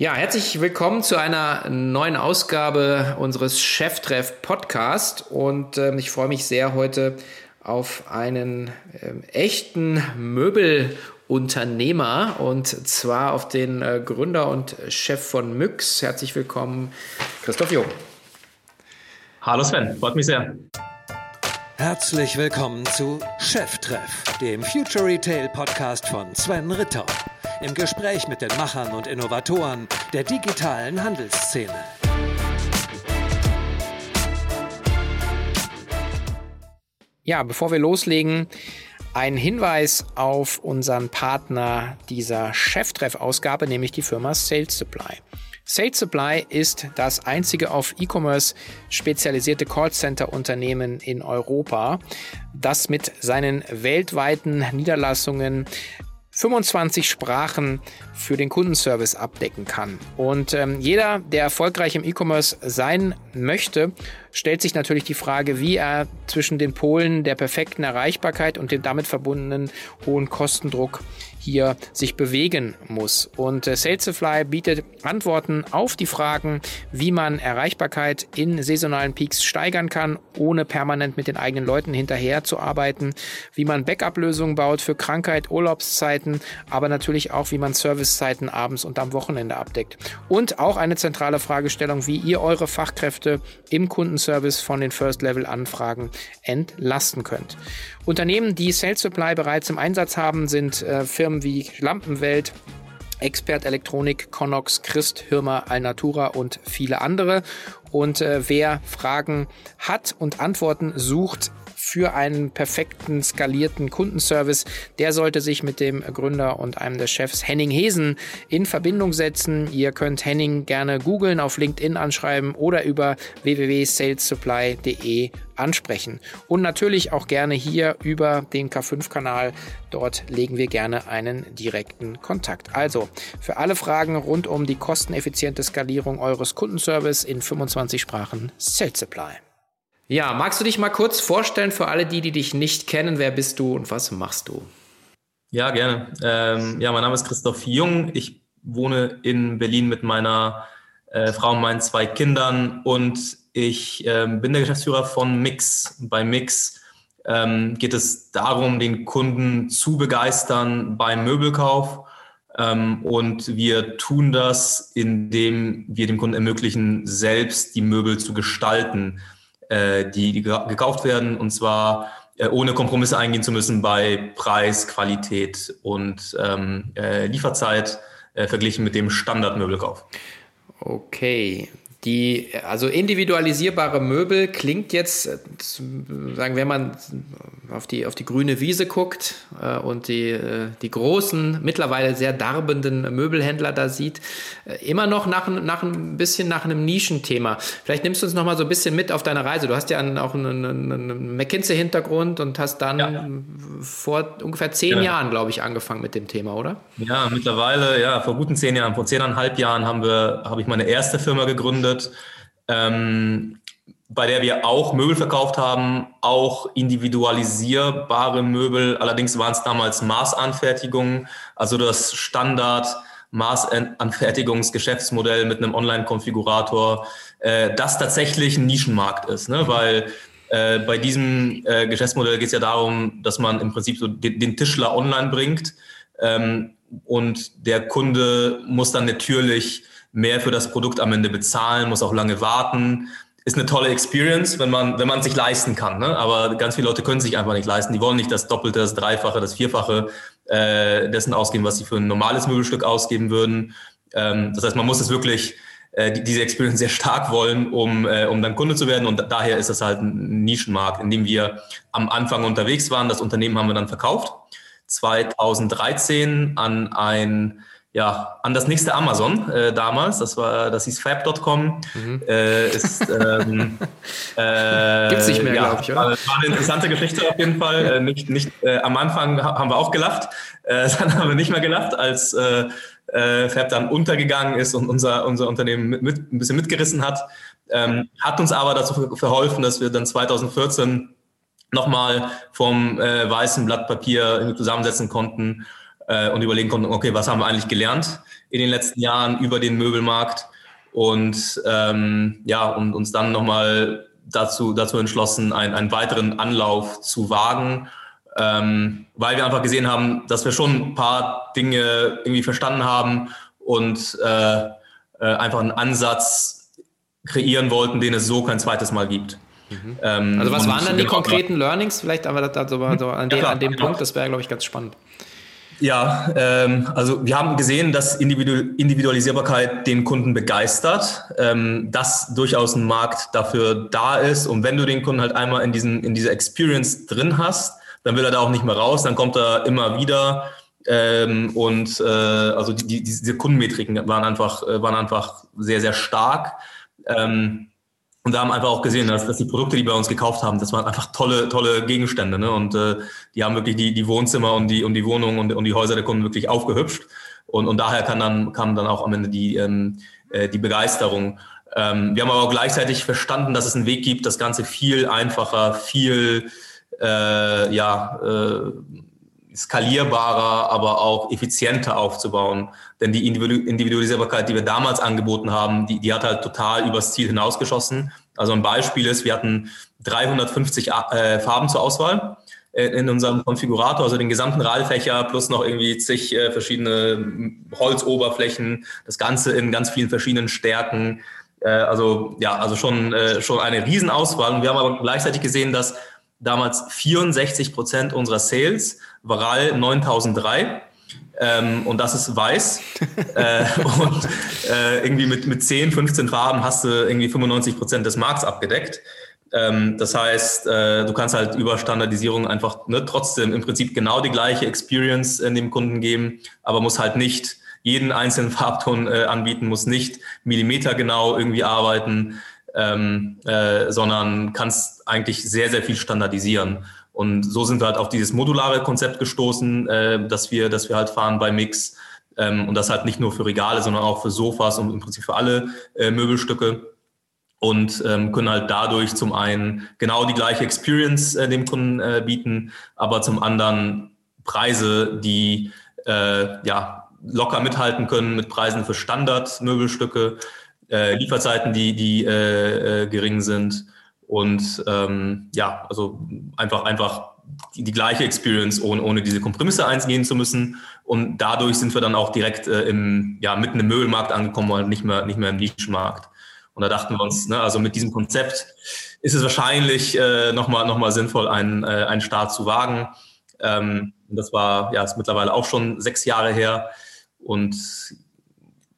Ja, herzlich willkommen zu einer neuen Ausgabe unseres Cheftreff Podcast und äh, ich freue mich sehr heute auf einen äh, echten Möbelunternehmer und zwar auf den äh, Gründer und Chef von Myx. Herzlich willkommen, Christoph Jung. Hallo Sven, freut mich sehr. Herzlich willkommen zu Cheftreff, dem Future Retail Podcast von Sven Ritter im Gespräch mit den Machern und Innovatoren der digitalen Handelsszene. Ja, bevor wir loslegen, ein Hinweis auf unseren Partner dieser Cheftreff-Ausgabe, nämlich die Firma Sales Supply. Sales Supply ist das einzige auf E-Commerce spezialisierte Callcenter-Unternehmen in Europa, das mit seinen weltweiten Niederlassungen 25 Sprachen für den Kundenservice abdecken kann. Und ähm, jeder, der erfolgreich im E-Commerce sein möchte, stellt sich natürlich die Frage, wie er zwischen den Polen der perfekten Erreichbarkeit und dem damit verbundenen hohen Kostendruck hier sich bewegen muss. Und äh, Salesify bietet Antworten auf die Fragen, wie man Erreichbarkeit in saisonalen Peaks steigern kann, ohne permanent mit den eigenen Leuten hinterher zu arbeiten, wie man Backup-Lösungen baut für Krankheit, Urlaubszeiten, aber natürlich auch, wie man Servicezeiten abends und am Wochenende abdeckt. Und auch eine zentrale Fragestellung, wie ihr eure Fachkräfte im Kundenservice von den First-Level-Anfragen entlasten könnt. Unternehmen, die Sales Supply bereits im Einsatz haben, sind äh, Firmen wie Lampenwelt, Expert Elektronik, Connox, Christ, Hirmer, Alnatura und viele andere. Und äh, wer Fragen hat und Antworten sucht, für einen perfekten skalierten Kundenservice, der sollte sich mit dem Gründer und einem der Chefs Henning Hesen in Verbindung setzen. Ihr könnt Henning gerne googeln, auf LinkedIn anschreiben oder über www.salesupply.de ansprechen. Und natürlich auch gerne hier über den K5-Kanal. Dort legen wir gerne einen direkten Kontakt. Also für alle Fragen rund um die kosteneffiziente Skalierung eures Kundenservice in 25 Sprachen Sales Supply. Ja, magst du dich mal kurz vorstellen für alle die, die dich nicht kennen? Wer bist du und was machst du? Ja, gerne. Ähm, ja, mein Name ist Christoph Jung. Ich wohne in Berlin mit meiner äh, Frau und meinen zwei Kindern und ich äh, bin der Geschäftsführer von Mix. Bei Mix ähm, geht es darum, den Kunden zu begeistern beim Möbelkauf. Ähm, und wir tun das, indem wir dem Kunden ermöglichen, selbst die Möbel zu gestalten äh, die, die gekauft werden und zwar äh, ohne Kompromisse eingehen zu müssen bei Preis, Qualität und ähm, äh, Lieferzeit äh, verglichen mit dem Standardmöbelkauf. Okay, die, also individualisierbare Möbel klingt jetzt, äh, sagen wenn man auf die, auf die grüne Wiese guckt äh, und die, äh, die großen, mittlerweile sehr darbenden Möbelhändler da sieht, äh, immer noch nach, nach ein bisschen nach einem Nischenthema. Vielleicht nimmst du uns noch mal so ein bisschen mit auf deine Reise. Du hast ja einen, auch einen, einen McKinsey-Hintergrund und hast dann ja. vor ungefähr zehn ja. Jahren, glaube ich, angefangen mit dem Thema, oder? Ja, mittlerweile, ja, vor guten zehn Jahren, vor zehneinhalb Jahren haben wir, habe ich meine erste Firma gegründet gegründet, ähm, bei der wir auch Möbel verkauft haben, auch individualisierbare Möbel. Allerdings waren es damals Maßanfertigungen, also das Standard Maßanfertigungsgeschäftsmodell mit einem Online-Konfigurator, äh, das tatsächlich ein Nischenmarkt ist, ne? weil äh, bei diesem äh, Geschäftsmodell geht es ja darum, dass man im Prinzip so den, den Tischler online bringt ähm, und der Kunde muss dann natürlich mehr für das Produkt am Ende bezahlen, muss auch lange warten. Ist eine tolle Experience, wenn man, wenn man sich leisten kann. Ne? Aber ganz viele Leute können sich einfach nicht leisten. Die wollen nicht das Doppelte, das Dreifache, das Vierfache äh, dessen ausgeben, was sie für ein normales Möbelstück ausgeben würden. Ähm, das heißt, man muss es wirklich äh, die, diese Experience sehr stark wollen, um, äh, um dann Kunde zu werden. Und daher ist das halt ein Nischenmarkt, in dem wir am Anfang unterwegs waren. Das Unternehmen haben wir dann verkauft. 2013 an ein ja, an das nächste Amazon äh, damals. Das war, das hieß Fab.com. Mhm. Äh, ist, ähm, äh, Gibt's nicht mehr, ja, glaube ich, oder? War, war, eine interessante Geschichte auf jeden Fall. Äh, nicht, nicht, äh, am Anfang haben wir auch gelacht, äh, dann haben wir nicht mehr gelacht, als äh, äh, Fab dann untergegangen ist und unser, unser Unternehmen mit, mit, ein bisschen mitgerissen hat. Ähm, hat uns aber dazu verholfen, dass wir dann 2014 nochmal vom äh, weißen Blatt Papier zusammensetzen konnten äh, und überlegen konnten, okay, was haben wir eigentlich gelernt in den letzten Jahren über den Möbelmarkt und ähm, ja, und uns dann nochmal dazu, dazu entschlossen, einen, einen weiteren Anlauf zu wagen, ähm, weil wir einfach gesehen haben, dass wir schon ein paar Dinge irgendwie verstanden haben und äh, äh, einfach einen Ansatz kreieren wollten, den es so kein zweites Mal gibt. Mhm. Ähm, also was waren dann die genau, konkreten Learnings? Vielleicht aber das, so, so an, den, ja, an dem genau. Punkt, das wäre, glaube ich, ganz spannend. Ja, ähm, also wir haben gesehen, dass Individualisierbarkeit den Kunden begeistert, ähm, dass durchaus ein Markt dafür da ist. Und wenn du den Kunden halt einmal in, diesen, in dieser Experience drin hast, dann will er da auch nicht mehr raus, dann kommt er immer wieder. Ähm, und äh, also die, die, diese Kundenmetriken waren einfach, äh, waren einfach sehr, sehr stark. Ähm, und da haben einfach auch gesehen, dass, dass die Produkte, die bei uns gekauft haben, das waren einfach tolle, tolle Gegenstände. Ne? Und äh, die haben wirklich die, die Wohnzimmer und die, und die Wohnungen und, und die Häuser der Kunden wirklich aufgehübscht. Und, und daher kann dann, kam dann auch am Ende die, ähm, äh, die Begeisterung. Ähm, wir haben aber auch gleichzeitig verstanden, dass es einen Weg gibt, das Ganze viel einfacher, viel äh, ja, äh, skalierbarer, aber auch effizienter aufzubauen. Denn die Individualisierbarkeit, die wir damals angeboten haben, die, die hat halt total übers Ziel hinausgeschossen. Also ein Beispiel ist, wir hatten 350 äh, Farben zur Auswahl äh, in unserem Konfigurator, also den gesamten Rahlfächer plus noch irgendwie zig äh, verschiedene Holzoberflächen, das Ganze in ganz vielen verschiedenen Stärken. Äh, also ja, also schon, äh, schon eine Riesenauswahl. Und wir haben aber gleichzeitig gesehen, dass damals 64 Prozent unserer Sales Varal 9003. Ähm, und das ist weiß. äh, und äh, irgendwie mit, mit 10, 15 Farben hast du irgendwie 95 Prozent des Markts abgedeckt. Ähm, das heißt, äh, du kannst halt über Standardisierung einfach ne, trotzdem im Prinzip genau die gleiche Experience in dem Kunden geben, aber muss halt nicht jeden einzelnen Farbton äh, anbieten, muss nicht millimetergenau irgendwie arbeiten, ähm, äh, sondern kannst eigentlich sehr, sehr viel standardisieren. Und so sind wir halt auf dieses modulare Konzept gestoßen, äh, dass wir, dass wir halt fahren bei Mix. Ähm, und das halt nicht nur für Regale, sondern auch für Sofas und im Prinzip für alle äh, Möbelstücke. Und ähm, können halt dadurch zum einen genau die gleiche Experience äh, dem Kunden äh, bieten, aber zum anderen Preise, die äh, ja locker mithalten können mit Preisen für Standardmöbelstücke, äh, Lieferzeiten, die, die äh, äh, gering sind und ähm, ja, also einfach, einfach die, die, gleiche Experience, ohne, ohne diese Kompromisse eingehen zu müssen. Und dadurch sind wir dann auch direkt äh, im, ja, mitten im Möbelmarkt angekommen und nicht mehr, nicht mehr im Nischenmarkt. Und da dachten wir uns, ne, also mit diesem Konzept ist es wahrscheinlich äh, nochmal noch mal sinnvoll, einen, äh, einen Start zu wagen. Ähm, das war, ja, ist mittlerweile auch schon sechs Jahre her. Und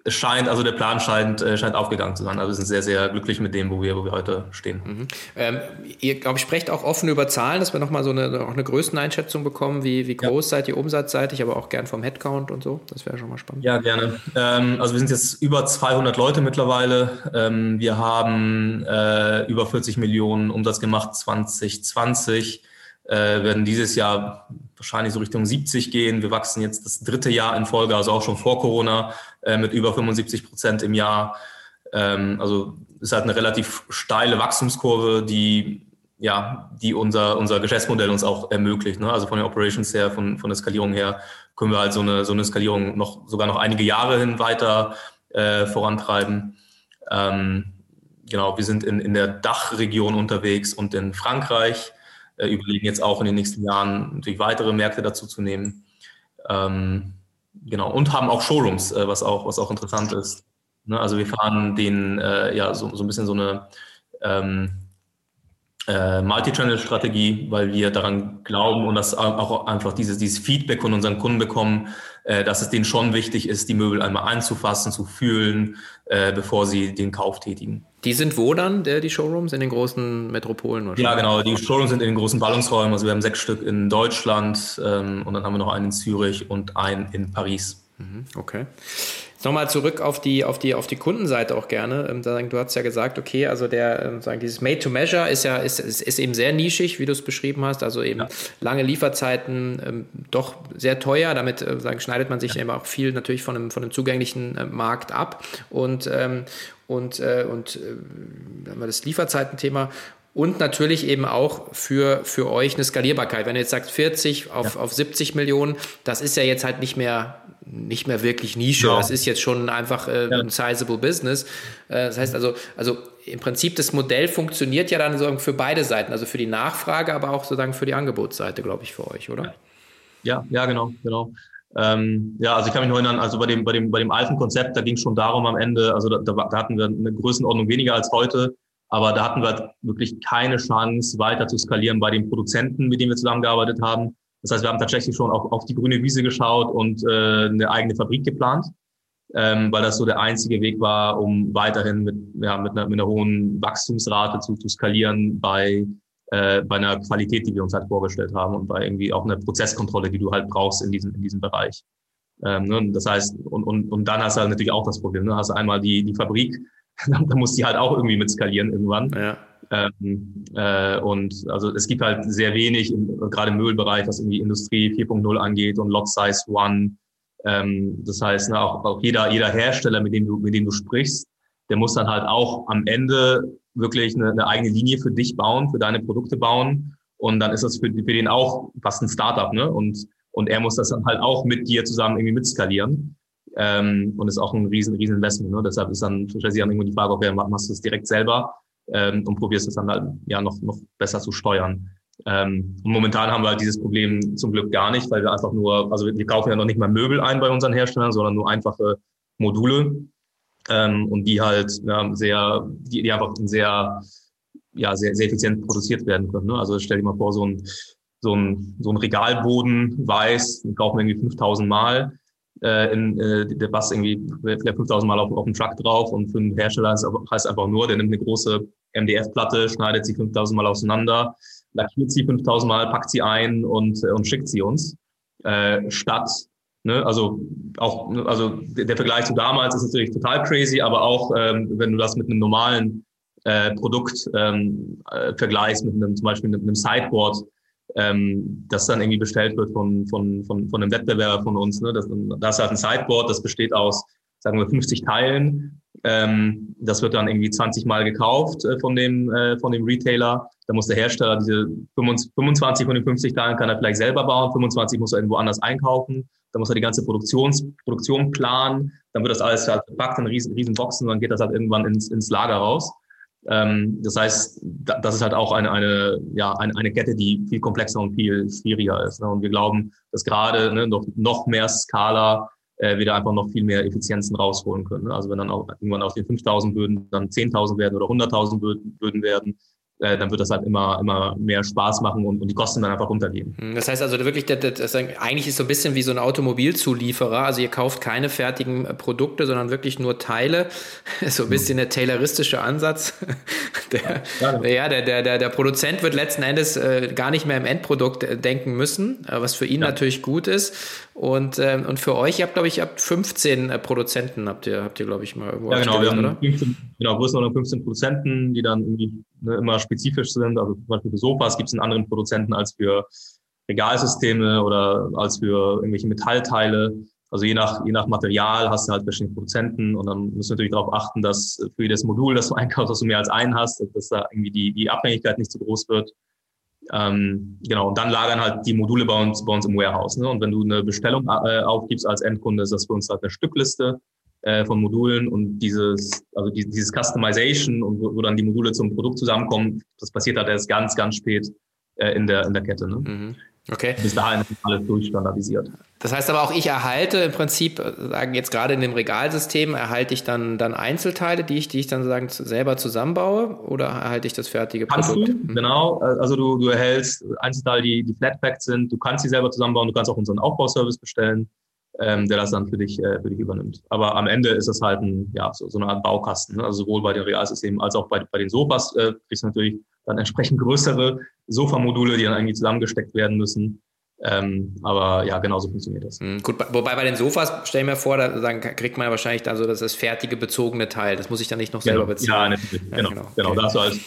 es scheint, also der Plan scheint, äh, scheint aufgegangen zu sein. Also wir sind sehr, sehr glücklich mit dem, wo wir, wo wir heute stehen. Mhm. Ähm, ihr, glaube ich, sprecht auch offen über Zahlen, dass wir nochmal so eine, auch eine Größeneinschätzung bekommen, wie, wie groß ja. seid ihr umsatzseitig, aber auch gern vom Headcount und so. Das wäre schon mal spannend. Ja, gerne. Ähm, also wir sind jetzt über 200 Leute mittlerweile. Ähm, wir haben äh, über 40 Millionen Umsatz gemacht 2020 äh, werden dieses Jahr wahrscheinlich so Richtung 70 gehen. Wir wachsen jetzt das dritte Jahr in Folge, also auch schon vor Corona, äh, mit über 75 Prozent im Jahr. Ähm, also ist halt eine relativ steile Wachstumskurve, die ja, die unser, unser Geschäftsmodell uns auch ermöglicht. Ne? Also von den Operations her, von, von der Skalierung her, können wir halt so eine, so eine Skalierung noch sogar noch einige Jahre hin weiter äh, vorantreiben. Ähm, genau, wir sind in, in der Dachregion unterwegs und in Frankreich äh, überlegen jetzt auch in den nächsten Jahren natürlich weitere Märkte dazu zu nehmen. Ähm, genau, und haben auch Showrooms, äh, was, auch, was auch interessant ist. Ne? Also wir fahren den, äh, ja, so, so ein bisschen so eine ähm, äh, Multi-Channel-Strategie, weil wir daran glauben und das auch einfach dieses, dieses Feedback von unseren Kunden bekommen, äh, dass es denen schon wichtig ist, die Möbel einmal anzufassen, zu fühlen, äh, bevor sie den Kauf tätigen. Die sind wo dann, der, die Showrooms? In den großen Metropolen? Ja, genau. Die Showrooms sind in den großen Ballungsräumen. Also wir haben sechs Stück in Deutschland ähm, und dann haben wir noch einen in Zürich und einen in Paris. Mhm, okay. Nochmal zurück auf die, auf die, auf die Kundenseite auch gerne. Ähm, du hast ja gesagt, okay, also der, ähm, sagen, dieses Made to Measure ist ja, ist, ist, ist eben sehr nischig, wie du es beschrieben hast. Also eben ja. lange Lieferzeiten, ähm, doch sehr teuer. Damit äh, sagen, schneidet man sich ja. eben auch viel natürlich von einem, von einem zugänglichen äh, Markt ab. Und, und, äh, und haben wir das Lieferzeitenthema. Und natürlich eben auch für, für euch eine Skalierbarkeit. Wenn ihr jetzt sagt 40 auf, ja. auf 70 Millionen, das ist ja jetzt halt nicht mehr, nicht mehr wirklich Nische. Ja. Das ist jetzt schon einfach äh, ja. ein sizable Business. Äh, das heißt also, also im Prinzip das Modell funktioniert ja dann sozusagen für beide Seiten, also für die Nachfrage, aber auch sozusagen für die Angebotsseite, glaube ich, für euch, oder? Ja, ja, genau, genau. Ähm, ja, also ich kann mich noch erinnern, also bei dem, bei dem, bei dem alten Konzept, da ging es schon darum am Ende, also da, da hatten wir eine Größenordnung weniger als heute, aber da hatten wir wirklich keine Chance, weiter zu skalieren bei den Produzenten, mit denen wir zusammengearbeitet haben. Das heißt, wir haben tatsächlich schon auf, auf die grüne Wiese geschaut und äh, eine eigene Fabrik geplant, ähm, weil das so der einzige Weg war, um weiterhin mit, ja, mit, einer, mit einer hohen Wachstumsrate zu, zu skalieren bei, äh, bei einer Qualität, die wir uns halt vorgestellt haben und bei irgendwie auch einer Prozesskontrolle, die du halt brauchst in diesem, in diesem Bereich. Ähm, ne? Das heißt, und, und, und dann hast du halt natürlich auch das Problem. Ne? Hast einmal die, die Fabrik, da muss die halt auch irgendwie mit skalieren irgendwann. Ja. Ähm, äh, und also es gibt halt sehr wenig, im, gerade im Müllbereich, was irgendwie Industrie 4.0 angeht und Lot Size One. Ähm, das heißt, ne, auch, auch jeder, jeder Hersteller, mit dem du, mit dem du sprichst, der muss dann halt auch am Ende wirklich eine, eine eigene Linie für dich bauen, für deine Produkte bauen. Und dann ist das für, für den auch fast ein Startup, ne? Und, und er muss das dann halt auch mit dir zusammen irgendwie mitskalieren. Ähm, und ist auch ein riesen, riesen Investment. Ne? Deshalb ist dann stellt sich dann irgendwo die Frage, okay, machst du es direkt selber ähm, und probierst es dann halt ja noch, noch besser zu steuern. Ähm, und momentan haben wir halt dieses Problem zum Glück gar nicht, weil wir einfach nur, also wir kaufen ja noch nicht mal Möbel ein bei unseren Herstellern, sondern nur einfache Module ähm, und die halt ja, sehr, die, die einfach sehr, ja, sehr, sehr effizient produziert werden können. Ne? Also stell dir mal vor, so ein, so ein, so ein Regalboden weiß, den kaufen wir irgendwie 5000 Mal äh, in, äh, der passt irgendwie vielleicht 5000 Mal auf, auf den Truck drauf und für einen Hersteller heißt einfach nur, der nimmt eine große MDF-Platte, schneidet sie 5000 Mal auseinander, lackiert sie 5000 Mal, packt sie ein und, äh, und schickt sie uns. Äh, statt, ne, also auch, also der, der Vergleich zu damals ist natürlich total crazy, aber auch ähm, wenn du das mit einem normalen äh, Produkt ähm, äh, vergleichst, mit einem zum Beispiel mit einem Sideboard, ähm, das dann irgendwie bestellt wird von, von, von, von einem Wettbewerber von uns. Ne? Das, das ist halt ein Sideboard, das besteht aus, sagen wir, 50 Teilen. Ähm, das wird dann irgendwie 20 Mal gekauft äh, von, dem, äh, von dem Retailer. Da muss der Hersteller diese 25 von den 50 Teilen kann er vielleicht selber bauen, 25 muss er irgendwo anders einkaufen. Da muss er die ganze Produktions, Produktion planen. Dann wird das alles halt verpackt in riesen, riesen Boxen dann geht das halt irgendwann ins, ins Lager raus. Ähm, das heißt, das ist halt auch eine, eine, ja, eine, eine Kette, die viel komplexer und viel schwieriger ist. Ne? Und wir glauben, dass gerade ne, noch, noch mehr Skala äh, wir da einfach noch viel mehr Effizienzen rausholen können. Ne? Also wenn dann auch irgendwann aus den 5000 Böden dann 10.000 werden oder 100.000 Böden werden, äh, dann wird das halt immer, immer mehr Spaß machen und, und die Kosten dann einfach runtergehen. Hm, das heißt also wirklich, das, das, eigentlich ist so ein bisschen wie so ein Automobilzulieferer. Also ihr kauft keine fertigen äh, Produkte, sondern wirklich nur Teile. so ein bisschen der tayloristische Ansatz. Der, ja, der, der, der, der Produzent wird letzten Endes äh, gar nicht mehr im Endprodukt äh, denken müssen, äh, was für ihn ja. natürlich gut ist. Und, ähm, und für euch, ihr habt, glaube ich, habt 15 äh, Produzenten, habt ihr, habt ihr, glaube ich, mal irgendwo Ja, genau, wir haben 15, genau, größtenteils 15 Produzenten, die dann irgendwie ne, immer spezifisch sind. Also zum Beispiel für Sofas gibt es einen anderen Produzenten als für Regalsysteme oder als für irgendwelche Metallteile. Also je nach, je nach Material hast du halt verschiedene Produzenten und dann musst du natürlich darauf achten, dass für jedes Modul, das du einkaufst, dass du mehr als einen hast, dass da irgendwie die, die Abhängigkeit nicht zu groß wird. Ähm, genau, und dann lagern halt die Module bei uns, bei uns im Warehouse. Ne? Und wenn du eine Bestellung äh, aufgibst als Endkunde, ist das für uns halt eine Stückliste äh, von Modulen und dieses, also die, dieses Customization und wo, wo, dann die Module zum Produkt zusammenkommen, das passiert halt erst ganz, ganz spät äh, in, der, in der Kette. Ne? Mhm. Okay. Bis dahin ist alles durchstandardisiert. Das heißt aber auch, ich erhalte im Prinzip, sagen jetzt gerade in dem Regalsystem, erhalte ich dann, dann Einzelteile, die ich, die ich dann sagen selber zusammenbaue oder erhalte ich das fertige kannst Produkt? Du, genau. Also du, du erhältst Einzelteile, die, die flatpacked sind. Du kannst sie selber zusammenbauen. Du kannst auch unseren Aufbauservice bestellen, ähm, der das dann für dich, äh, für dich übernimmt. Aber am Ende ist es halt ein, ja, so, so eine Art Baukasten. Ne? Also sowohl bei den Realsystemen als auch bei, bei den Sofas äh, kriegst du natürlich dann entsprechend größere Sofamodule, die dann eigentlich zusammengesteckt werden müssen. Ähm, aber ja, genauso funktioniert das. Mhm, gut, wobei bei den Sofas, stell mir vor, da dann kriegt man ja wahrscheinlich dann so das, das fertige bezogene Teil. Das muss ich dann nicht noch selber genau. beziehen. Ja, natürlich. Ja, genau. genau. Okay. genau. Da hast du halt,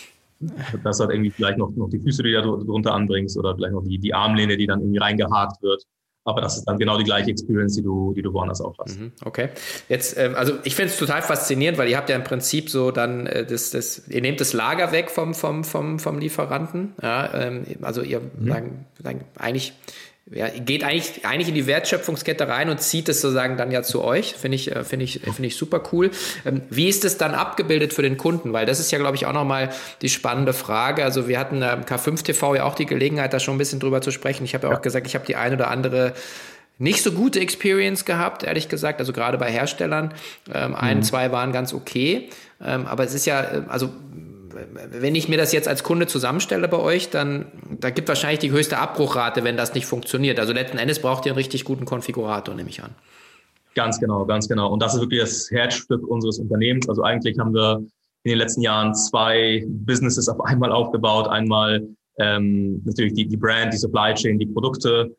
das hat irgendwie vielleicht noch, noch die Füße, die du da drunter anbringst oder vielleicht noch die, die Armlehne, die dann irgendwie reingehakt wird. Aber das ist dann genau die gleiche Experience, die du, die du woanders auch hast. Mhm, okay. Jetzt, ähm, also ich finde es total faszinierend, weil ihr habt ja im Prinzip so dann äh, das, das, ihr nehmt das Lager weg vom, vom, vom, vom Lieferanten. Ja, ähm, also ihr mhm. sagen, sagen, eigentlich ja, geht eigentlich, eigentlich in die Wertschöpfungskette rein und zieht es sozusagen dann ja zu euch. Finde ich, äh, finde ich, finde ich super cool. Ähm, wie ist es dann abgebildet für den Kunden? Weil das ist ja, glaube ich, auch nochmal die spannende Frage. Also wir hatten am K5 TV ja auch die Gelegenheit, da schon ein bisschen drüber zu sprechen. Ich habe ja auch gesagt, ich habe die ein oder andere nicht so gute Experience gehabt, ehrlich gesagt. Also gerade bei Herstellern. Ähm, ein, mhm. zwei waren ganz okay. Ähm, aber es ist ja, äh, also wenn ich mir das jetzt als Kunde zusammenstelle bei euch, dann da gibt wahrscheinlich die höchste Abbruchrate, wenn das nicht funktioniert. Also letzten Endes braucht ihr einen richtig guten Konfigurator, nehme ich an. Ganz genau, ganz genau. Und das ist wirklich das Herzstück unseres Unternehmens. Also eigentlich haben wir in den letzten Jahren zwei Businesses auf einmal aufgebaut. Einmal ähm, natürlich die, die Brand, die Supply Chain, die Produkte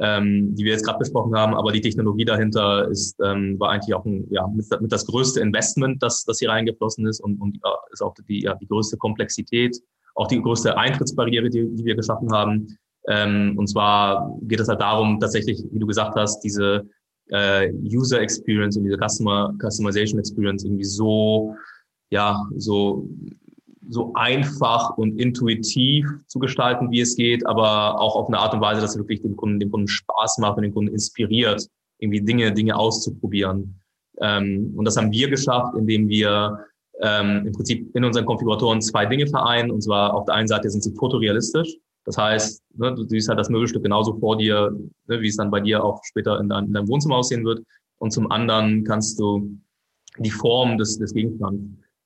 ähm, die wir jetzt gerade besprochen haben, aber die Technologie dahinter ist, ähm, war eigentlich auch ein, ja, mit, mit das größte Investment, das, das hier reingeflossen ist und, und ja, ist auch die, ja, die größte Komplexität, auch die größte Eintrittsbarriere, die, die wir geschaffen haben. Ähm, und zwar geht es halt darum, tatsächlich, wie du gesagt hast, diese äh, User Experience und diese Customer Customization Experience irgendwie so, ja, so so einfach und intuitiv zu gestalten, wie es geht, aber auch auf eine Art und Weise, dass es wirklich dem Kunden, dem Kunden Spaß macht und den Kunden inspiriert, irgendwie Dinge, Dinge auszuprobieren. Ähm, und das haben wir geschafft, indem wir ähm, im Prinzip in unseren Konfiguratoren zwei Dinge vereinen. Und zwar auf der einen Seite sind sie fotorealistisch. Das heißt, ne, du siehst halt das Möbelstück genauso vor dir, ne, wie es dann bei dir auch später in, dein, in deinem Wohnzimmer aussehen wird. Und zum anderen kannst du die Form des, des Gegenstands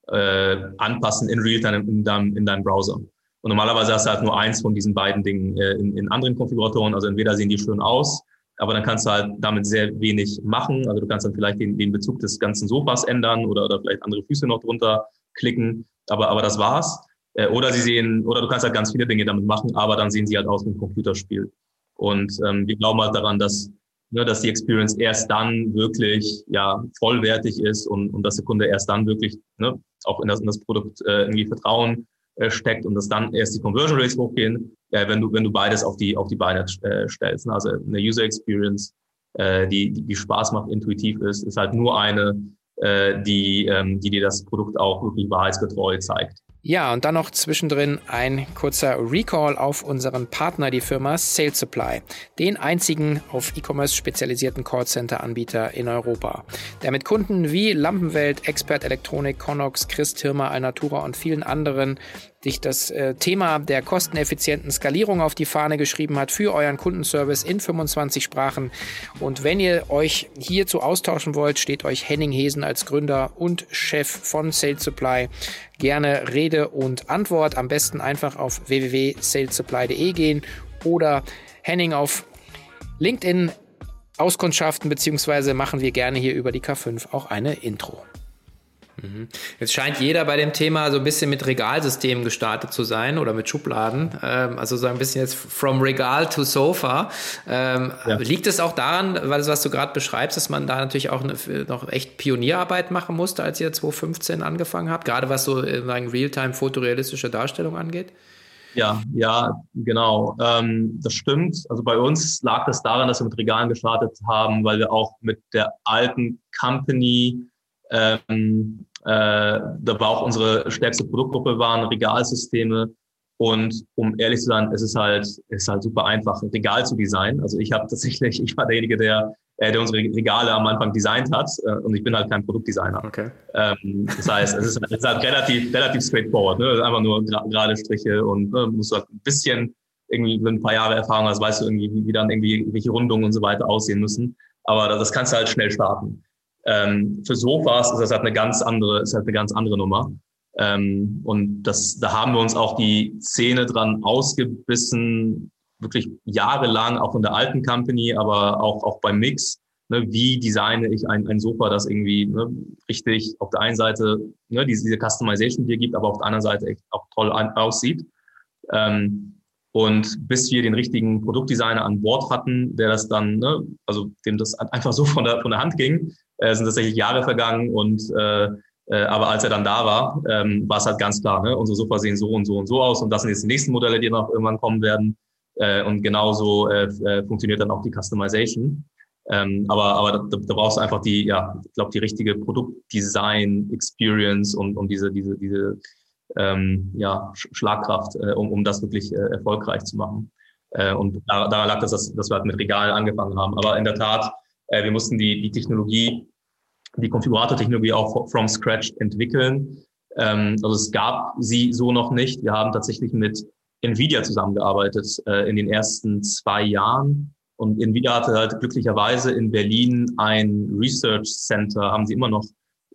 äh, anpassen in Realtime in deinem, in deinem Browser. Und normalerweise hast du halt nur eins von diesen beiden Dingen äh, in, in anderen Konfiguratoren. Also entweder sehen die schön aus, aber dann kannst du halt damit sehr wenig machen. Also du kannst dann vielleicht den, den Bezug des ganzen Sofas ändern oder, oder vielleicht andere Füße noch drunter klicken. Aber, aber das war's. Äh, oder sie sehen, oder du kannst halt ganz viele Dinge damit machen, aber dann sehen sie halt aus wie ein Computerspiel. Und ähm, wir glauben halt daran, dass ne, dass die Experience erst dann wirklich ja vollwertig ist und, und dass der Kunde erst dann wirklich ne, auch in das, in das Produkt äh, irgendwie Vertrauen äh, steckt und dass dann erst die Conversion Rates hochgehen, äh, wenn du wenn du beides auf die auf die Beine äh, stellst. Ne? Also eine User Experience, äh, die, die die Spaß macht, intuitiv ist, ist halt nur eine, äh, die ähm, die dir das Produkt auch wirklich wahrheitsgetreu zeigt. Ja, und dann noch zwischendrin ein kurzer Recall auf unseren Partner, die Firma Sales Supply, den einzigen auf E-Commerce spezialisierten Callcenter-Anbieter in Europa, der mit Kunden wie Lampenwelt, Expert Elektronik, Connox, Christ Hirmer, Alnatura und vielen anderen sich das äh, Thema der kosteneffizienten Skalierung auf die Fahne geschrieben hat für euren Kundenservice in 25 Sprachen. Und wenn ihr euch hierzu austauschen wollt, steht euch Henning Hesen als Gründer und Chef von Sales Supply gerne Rede und Antwort. Am besten einfach auf www.salesupply.de gehen oder Henning auf LinkedIn auskundschaften, beziehungsweise machen wir gerne hier über die K5 auch eine Intro. Mhm. Jetzt scheint jeder bei dem Thema so ein bisschen mit Regalsystemen gestartet zu sein oder mit Schubladen. Ähm, also so ein bisschen jetzt from Regal to Sofa. Ähm, ja. Liegt es auch daran, weil das, was du gerade beschreibst, dass man da natürlich auch eine, noch echt Pionierarbeit machen musste, als ihr 2015 angefangen habt, gerade was so äh, Realtime fotorealistische Darstellung angeht? Ja, ja, genau. Ähm, das stimmt. Also bei uns lag das daran, dass wir mit Regalen gestartet haben, weil wir auch mit der alten Company ähm, äh, da war auch unsere stärkste Produktgruppe waren Regalsysteme. Und um ehrlich zu sein, es ist halt, es ist halt super einfach, ein Regal zu designen. Also ich habe tatsächlich, ich war derjenige, der, äh, der unsere Regale am Anfang designt hat. Äh, und ich bin halt kein Produktdesigner. Okay. Ähm, das heißt, es ist, es ist halt relativ, relativ straightforward. Ne? Einfach nur gerade Striche und ne, musst halt ein bisschen irgendwie, wenn ein paar Jahre Erfahrung hast, weißt du irgendwie, wie, wie dann irgendwie welche Rundungen und so weiter aussehen müssen. Aber das kannst du halt schnell starten. Ähm, für Sofas ist das halt eine ganz andere, ist halt eine ganz andere Nummer. Ähm, und das, da haben wir uns auch die Szene dran ausgebissen, wirklich jahrelang, auch in der alten Company, aber auch, auch beim Mix. Ne, wie designe ich ein, ein Sofa, das irgendwie ne, richtig auf der einen Seite ne, diese, diese Customization hier gibt, aber auf der anderen Seite echt auch toll aussieht. Ähm, und bis wir den richtigen Produktdesigner an Bord hatten, der das dann, ne, also dem das einfach so von der, von der Hand ging, äh, sind tatsächlich Jahre vergangen und äh, äh, aber als er dann da war, ähm, war es halt ganz klar, ne? unsere Sofa sehen so und so und so aus und das sind jetzt die nächsten Modelle, die noch irgendwann kommen werden. Äh, und genauso äh, äh, funktioniert dann auch die Customization. Ähm, aber aber da, da brauchst du einfach die, ja, ich glaube, die richtige Produktdesign-Experience und, und diese, diese, diese ähm, ja, Schlagkraft, äh, um, um das wirklich äh, erfolgreich zu machen. Äh, und da, daran lag das, dass, dass wir halt mit Regalen angefangen haben. Aber in der Tat, äh, wir mussten die, die Technologie, die Konfigurator-Technologie auch from scratch entwickeln. Ähm, also es gab sie so noch nicht. Wir haben tatsächlich mit Nvidia zusammengearbeitet äh, in den ersten zwei Jahren. Und Nvidia hatte halt glücklicherweise in Berlin ein Research Center, haben sie immer noch,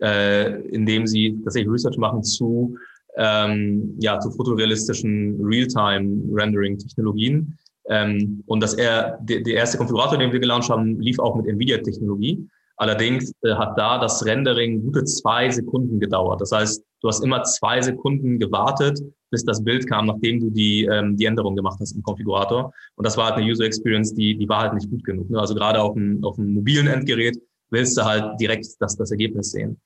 äh, in dem sie tatsächlich Research machen zu, ähm, ja, zu fotorealistischen Realtime-Rendering-Technologien. Ähm, und dass er, der, erste Konfigurator, den wir gelauncht haben, lief auch mit Nvidia-Technologie. Allerdings äh, hat da das Rendering gute zwei Sekunden gedauert. Das heißt, du hast immer zwei Sekunden gewartet, bis das Bild kam, nachdem du die, ähm, die Änderung gemacht hast im Konfigurator. Und das war halt eine User Experience, die, die war halt nicht gut genug. Ne? Also gerade auf dem, auf dem mobilen Endgerät willst du halt direkt das, das Ergebnis sehen.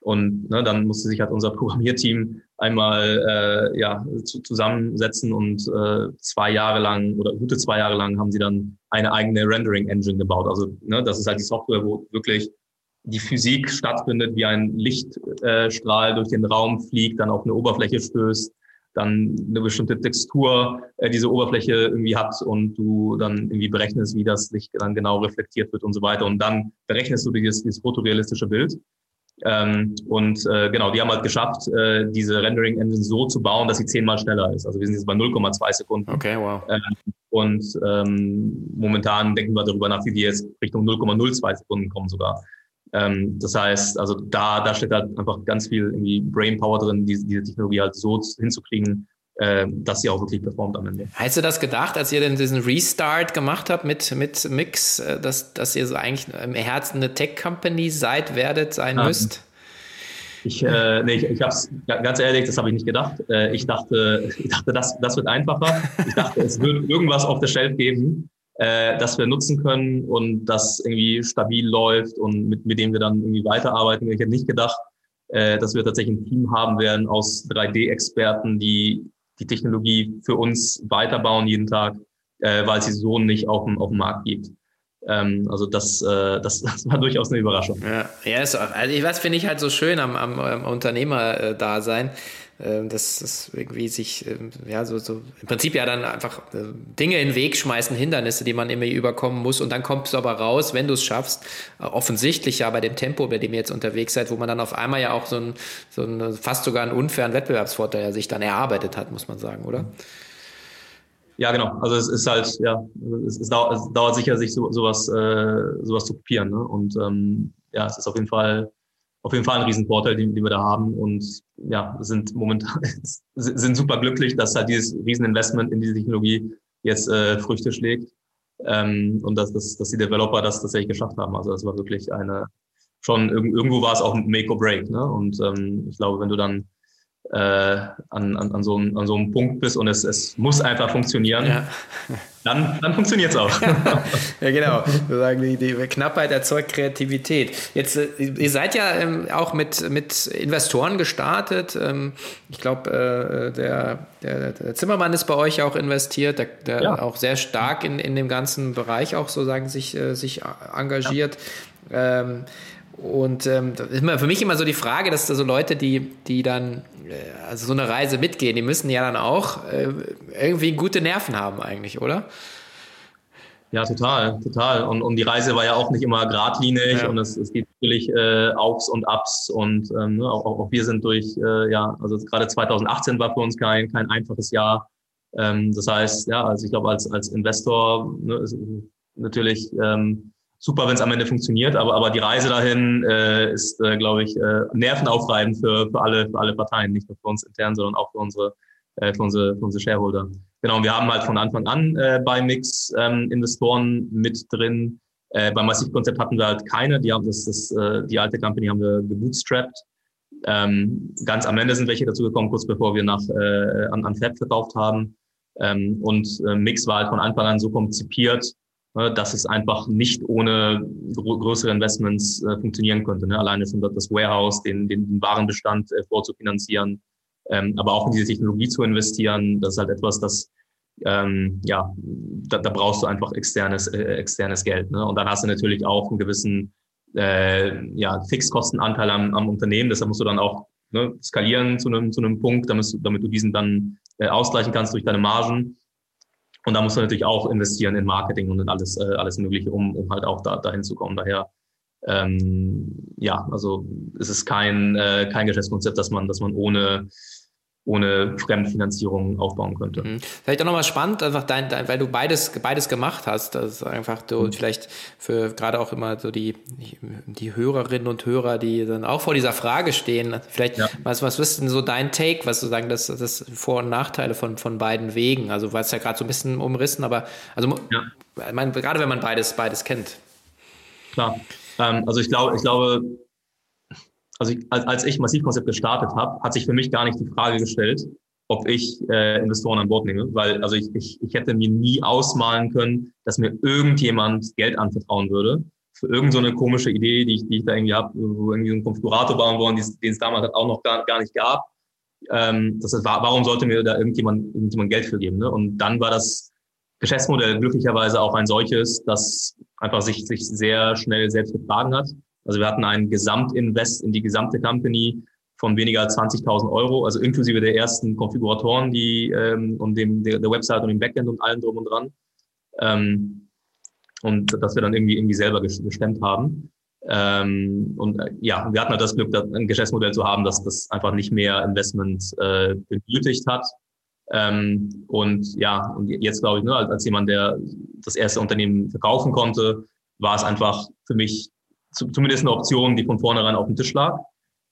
Und ne, dann musste sich halt unser Programmierteam einmal äh, ja, zu, zusammensetzen und äh, zwei Jahre lang oder gute zwei Jahre lang haben sie dann eine eigene Rendering-Engine gebaut. Also ne, das ist halt die Software, wo wirklich die Physik stattfindet, wie ein Lichtstrahl äh, durch den Raum fliegt, dann auf eine Oberfläche stößt, dann eine bestimmte Textur äh, diese Oberfläche irgendwie hat und du dann irgendwie berechnest, wie das Licht dann genau reflektiert wird und so weiter. Und dann berechnest du dieses, dieses fotorealistische Bild. Ähm, und äh, genau, die haben halt geschafft, äh, diese Rendering Engine so zu bauen, dass sie zehnmal schneller ist. Also wir sind jetzt bei 0,2 Sekunden. Okay, wow. Ähm, und ähm, momentan denken wir darüber nach, wie wir jetzt Richtung 0,02 Sekunden kommen sogar. Ähm, das heißt, also da, da steht halt einfach ganz viel irgendwie Brainpower drin, diese, diese Technologie halt so hinzukriegen, dass sie auch wirklich performt am Ende. Hast du das gedacht, als ihr denn diesen Restart gemacht habt mit, mit Mix, äh, dass, dass ihr so eigentlich im Herzen eine Tech-Company seid, werdet, sein ah, müsst? Ich, äh, nee, ich, ich habe ganz ehrlich, das habe ich nicht gedacht. Äh, ich dachte, ich dachte, das, das wird einfacher. Ich dachte, es wird irgendwas auf der Shelf geben, äh, das wir nutzen können und das irgendwie stabil läuft und mit, mit dem wir dann irgendwie weiterarbeiten. Ich hätte nicht gedacht, äh, dass wir tatsächlich ein Team haben werden aus 3D-Experten, die die Technologie für uns weiterbauen jeden Tag, äh, weil sie so nicht auf dem, auf dem Markt gibt. Ähm, also das, äh, das, das war durchaus eine Überraschung. Ja, ja ist auch, also was finde ich halt so schön am, am, am Unternehmer-Dasein, äh, dass das irgendwie sich, äh, ja, so, so im Prinzip ja dann einfach äh, Dinge in den Weg schmeißen, Hindernisse, die man immer überkommen muss und dann kommt es aber raus, wenn du es schaffst, offensichtlich ja bei dem Tempo, bei dem ihr jetzt unterwegs seid, wo man dann auf einmal ja auch so ein, so ein fast sogar einen unfairen Wettbewerbsvorteil ja sich dann erarbeitet hat, muss man sagen, oder? Ja, genau. Also es ist halt, ja, es, es, dauert, es dauert sicher, sich so, sowas, äh, sowas zu kopieren. Ne? Und ähm, ja, es ist auf jeden Fall auf jeden Fall ein Riesenvorteil, den, den wir da haben und ja, sind momentan sind super glücklich, dass halt dieses Rieseninvestment in diese Technologie jetzt äh, Früchte schlägt ähm, und dass, dass, dass die Developer das tatsächlich geschafft haben. Also das war wirklich eine schon irgendwo war es auch ein Make or Break. Ne? Und ähm, ich glaube, wenn du dann äh, an, an, an, so einem, an so einem Punkt bist und es, es muss einfach funktionieren, ja. dann, dann funktioniert es auch. ja, genau. Wir sagen, die, die, Knappheit erzeugt Kreativität. Jetzt, äh, ihr seid ja ähm, auch mit, mit Investoren gestartet. Ähm, ich glaube, äh, der, der, der, Zimmermann ist bei euch auch investiert, der, der ja. auch sehr stark in, in dem ganzen Bereich auch sozusagen sich, äh, sich engagiert. Ja. Ähm, und ähm, das ist immer für mich immer so die Frage, dass da so Leute, die, die dann äh, also so eine Reise mitgehen, die müssen ja dann auch äh, irgendwie gute Nerven haben eigentlich, oder? Ja, total, total. Und, und die Reise war ja auch nicht immer geradlinig ja. und es, es geht natürlich äh, Aufs und Ups und ähm, ne, auch, auch wir sind durch, äh, ja, also gerade 2018 war für uns kein, kein einfaches Jahr. Ähm, das heißt, ja, also ich glaube, als, als Investor ne, ist natürlich ähm, super, wenn es am Ende funktioniert, aber, aber die Reise dahin äh, ist, äh, glaube ich, äh, nervenaufreibend für, für, alle, für alle Parteien, nicht nur für uns intern, sondern auch für unsere, äh, für unsere, für unsere Shareholder. Genau, und wir haben halt von Anfang an äh, bei Mix ähm, Investoren mit drin. Äh, beim Massivkonzept hatten wir halt keine, die haben das, das äh, die alte Company haben wir gebootstrapped. Ähm, ganz am Ende sind welche dazu gekommen, kurz bevor wir nach äh, an, an Fab verkauft haben. Ähm, und äh, Mix war halt von Anfang an so konzipiert, dass es einfach nicht ohne größere Investments äh, funktionieren könnte. Ne? Alleine schon das Warehouse, den, den, den Warenbestand äh, vorzufinanzieren, ähm, aber auch in diese Technologie zu investieren. Das ist halt etwas, das ähm, ja, da, da, brauchst du einfach externes, äh, externes Geld. Ne? Und dann hast du natürlich auch einen gewissen äh, ja, Fixkostenanteil am, am Unternehmen. Deshalb musst du dann auch ne, skalieren zu einem, zu einem Punkt, damit, damit du diesen dann äh, ausgleichen kannst durch deine Margen. Und da musst du natürlich auch investieren in Marketing und in alles, äh, alles Mögliche, um, um halt auch da, dahin zu kommen. Daher, ähm, ja, also es ist kein, äh, kein Geschäftskonzept, dass man, dass man ohne ohne Fremdfinanzierung aufbauen könnte. Mhm. Vielleicht auch nochmal spannend, einfach dein, dein, weil du beides, beides gemacht hast, das ist einfach du mhm. vielleicht für gerade auch immer so die, die Hörerinnen und Hörer, die dann auch vor dieser Frage stehen, vielleicht, ja. was, was ist denn so dein Take, was du sagen, das, das Vor- und Nachteile von, von beiden Wegen? Also, weil es ja gerade so ein bisschen umrissen, aber also ja. meine, gerade wenn man beides, beides kennt. Klar. Ähm, also ich glaube, ich glaube, also ich, als, als ich Massivkonzept gestartet habe, hat sich für mich gar nicht die Frage gestellt, ob ich äh, Investoren an Bord nehme, weil also ich, ich, ich hätte mir nie ausmalen können, dass mir irgendjemand Geld anvertrauen würde für irgendeine so komische Idee, die ich, die ich da irgendwie habe, wo irgendwie einen Konfigurator bauen wollen, den es damals halt auch noch gar, gar nicht gab. Ähm, das heißt, warum sollte mir da irgendjemand, irgendjemand Geld für geben? Ne? Und dann war das Geschäftsmodell glücklicherweise auch ein solches, das einfach sich, sich sehr schnell selbst getragen hat. Also wir hatten einen Gesamtinvest in die gesamte Company von weniger als 20.000 Euro, also inklusive der ersten Konfiguratoren, die ähm, und dem der, der Website und dem Backend und allem drum und dran. Ähm, und dass wir dann irgendwie irgendwie selber gestemmt haben. Ähm, und äh, ja, wir hatten halt das Glück, ein Geschäftsmodell zu haben, dass das einfach nicht mehr Investment äh, benötigt hat. Ähm, und ja, und jetzt glaube ich, ne, als, als jemand, der das erste Unternehmen verkaufen konnte, war es einfach für mich zumindest eine Option, die von vornherein auf dem Tisch lag.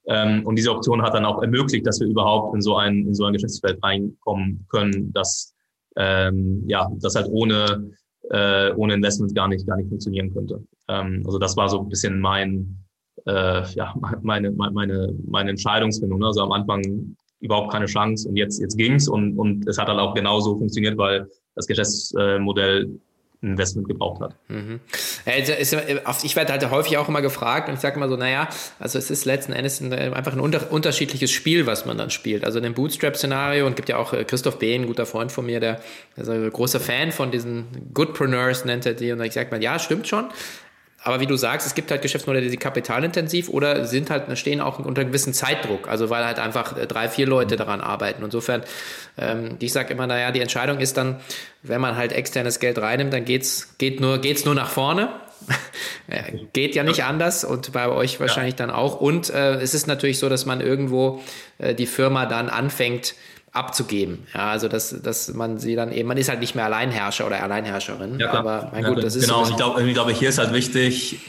Ähm, und diese Option hat dann auch ermöglicht, dass wir überhaupt in so ein, in so ein Geschäftsfeld reinkommen können, dass, ähm, ja, das halt ohne, äh, ohne Investment gar nicht, gar nicht funktionieren könnte. Ähm, also das war so ein bisschen mein, äh, ja, meine, meine, meine Entscheidungsfindung. Ne? Also am Anfang überhaupt keine Chance und jetzt, jetzt ging's und, und es hat dann auch genauso funktioniert, weil das Geschäftsmodell Investment gebraucht hat. Mhm. Ich werde halt häufig auch immer gefragt und ich sage immer so, naja, also es ist letzten Endes einfach ein unter unterschiedliches Spiel, was man dann spielt. Also in dem Bootstrap-Szenario und gibt ja auch äh, Christoph B., ein guter Freund von mir, der ist ein großer Fan von diesen Goodpreneurs, nennt er die. Und ich sage mal, ja, stimmt schon. Aber wie du sagst, es gibt halt Geschäftsmodelle, die kapitalintensiv oder sind halt, stehen auch unter einem gewissen Zeitdruck, also weil halt einfach äh, drei, vier Leute daran arbeiten. Insofern, ähm, ich sage immer, naja, die Entscheidung ist dann, wenn man halt externes Geld reinnimmt, dann geht's, geht nur, geht's nur nach vorne. geht ja nicht anders und bei euch wahrscheinlich ja. dann auch. Und äh, es ist natürlich so, dass man irgendwo äh, die Firma dann anfängt, abzugeben. Ja, also dass, dass man sie dann eben, man ist halt nicht mehr Alleinherrscher oder Alleinherrscherin. Ja, aber mein ja, gut, das ist genau. Und ich glaube, ich glaube, hier ist halt wichtig,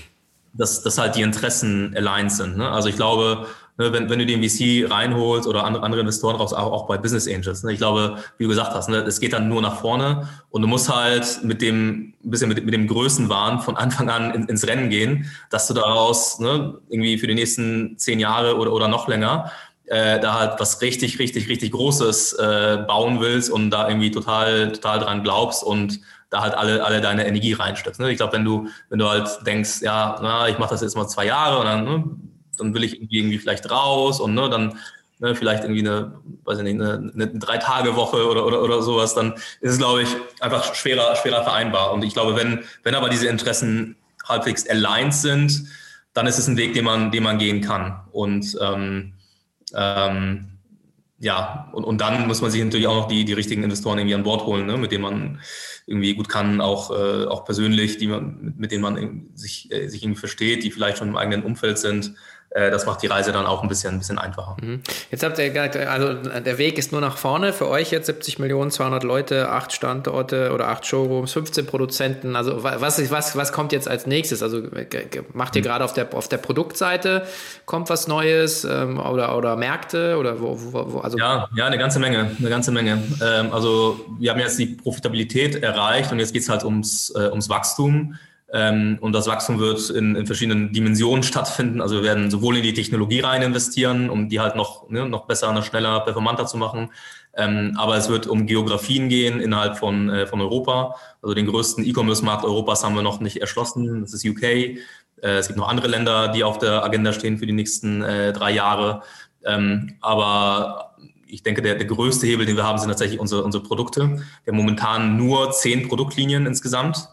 dass, dass halt die Interessen aligned sind. Ne? Also ich glaube, ne, wenn, wenn du den VC reinholst oder andere, andere Investoren raus, auch, auch bei Business Angels. Ne? Ich glaube, wie du gesagt hast, ne, es geht dann nur nach vorne und du musst halt mit dem ein bisschen mit, mit dem Größenwahn von Anfang an in, ins Rennen gehen, dass du daraus ne, irgendwie für die nächsten zehn Jahre oder, oder noch länger äh, da halt was richtig, richtig, richtig Großes äh, bauen willst und da irgendwie total, total dran glaubst und da halt alle, alle deine Energie reinsteckst. Ne? Ich glaube, wenn du, wenn du halt denkst, ja, na, ich mache das jetzt mal zwei Jahre und dann, ne, dann will ich irgendwie vielleicht raus und ne, dann ne, vielleicht irgendwie eine, weiß ich nicht, eine, eine Drei-Tage-Woche oder, oder, oder sowas, dann ist es, glaube ich, einfach schwerer, schwerer vereinbar. Und ich glaube, wenn, wenn aber diese Interessen halbwegs aligned sind, dann ist es ein Weg, den man, den man gehen kann. Und ähm, ähm, ja, und, und dann muss man sich natürlich auch noch die, die richtigen Investoren irgendwie an Bord holen, ne, mit denen man irgendwie gut kann, auch, äh, auch persönlich, die man, mit denen man sich, äh, sich irgendwie versteht, die vielleicht schon im eigenen Umfeld sind. Äh, das macht die Reise dann auch ein bisschen, ein bisschen einfacher. Mhm. Jetzt habt ihr gesagt, also der Weg ist nur nach vorne. Für euch jetzt 70 Millionen, 200 Leute, acht Standorte oder acht Showrooms, 15 Produzenten. Also was, was, was kommt jetzt als nächstes? Also macht ihr mhm. gerade auf der, auf der Produktseite, kommt was Neues ähm, oder, oder Märkte oder wo, wo, wo, also ja, ja, eine ganze Menge, eine ganze Menge. Ähm, also wir haben jetzt die Profitabilität erreicht und jetzt geht es halt ums, äh, ums Wachstum. Ähm, und das Wachstum wird in, in, verschiedenen Dimensionen stattfinden. Also wir werden sowohl in die Technologie rein investieren, um die halt noch, ne, noch besser, noch schneller, performanter zu machen. Ähm, aber es wird um Geografien gehen innerhalb von, äh, von Europa. Also den größten E-Commerce-Markt Europas haben wir noch nicht erschlossen. Das ist UK. Äh, es gibt noch andere Länder, die auf der Agenda stehen für die nächsten äh, drei Jahre. Ähm, aber ich denke, der, der größte Hebel, den wir haben, sind tatsächlich unsere, unsere Produkte. Wir haben momentan nur zehn Produktlinien insgesamt.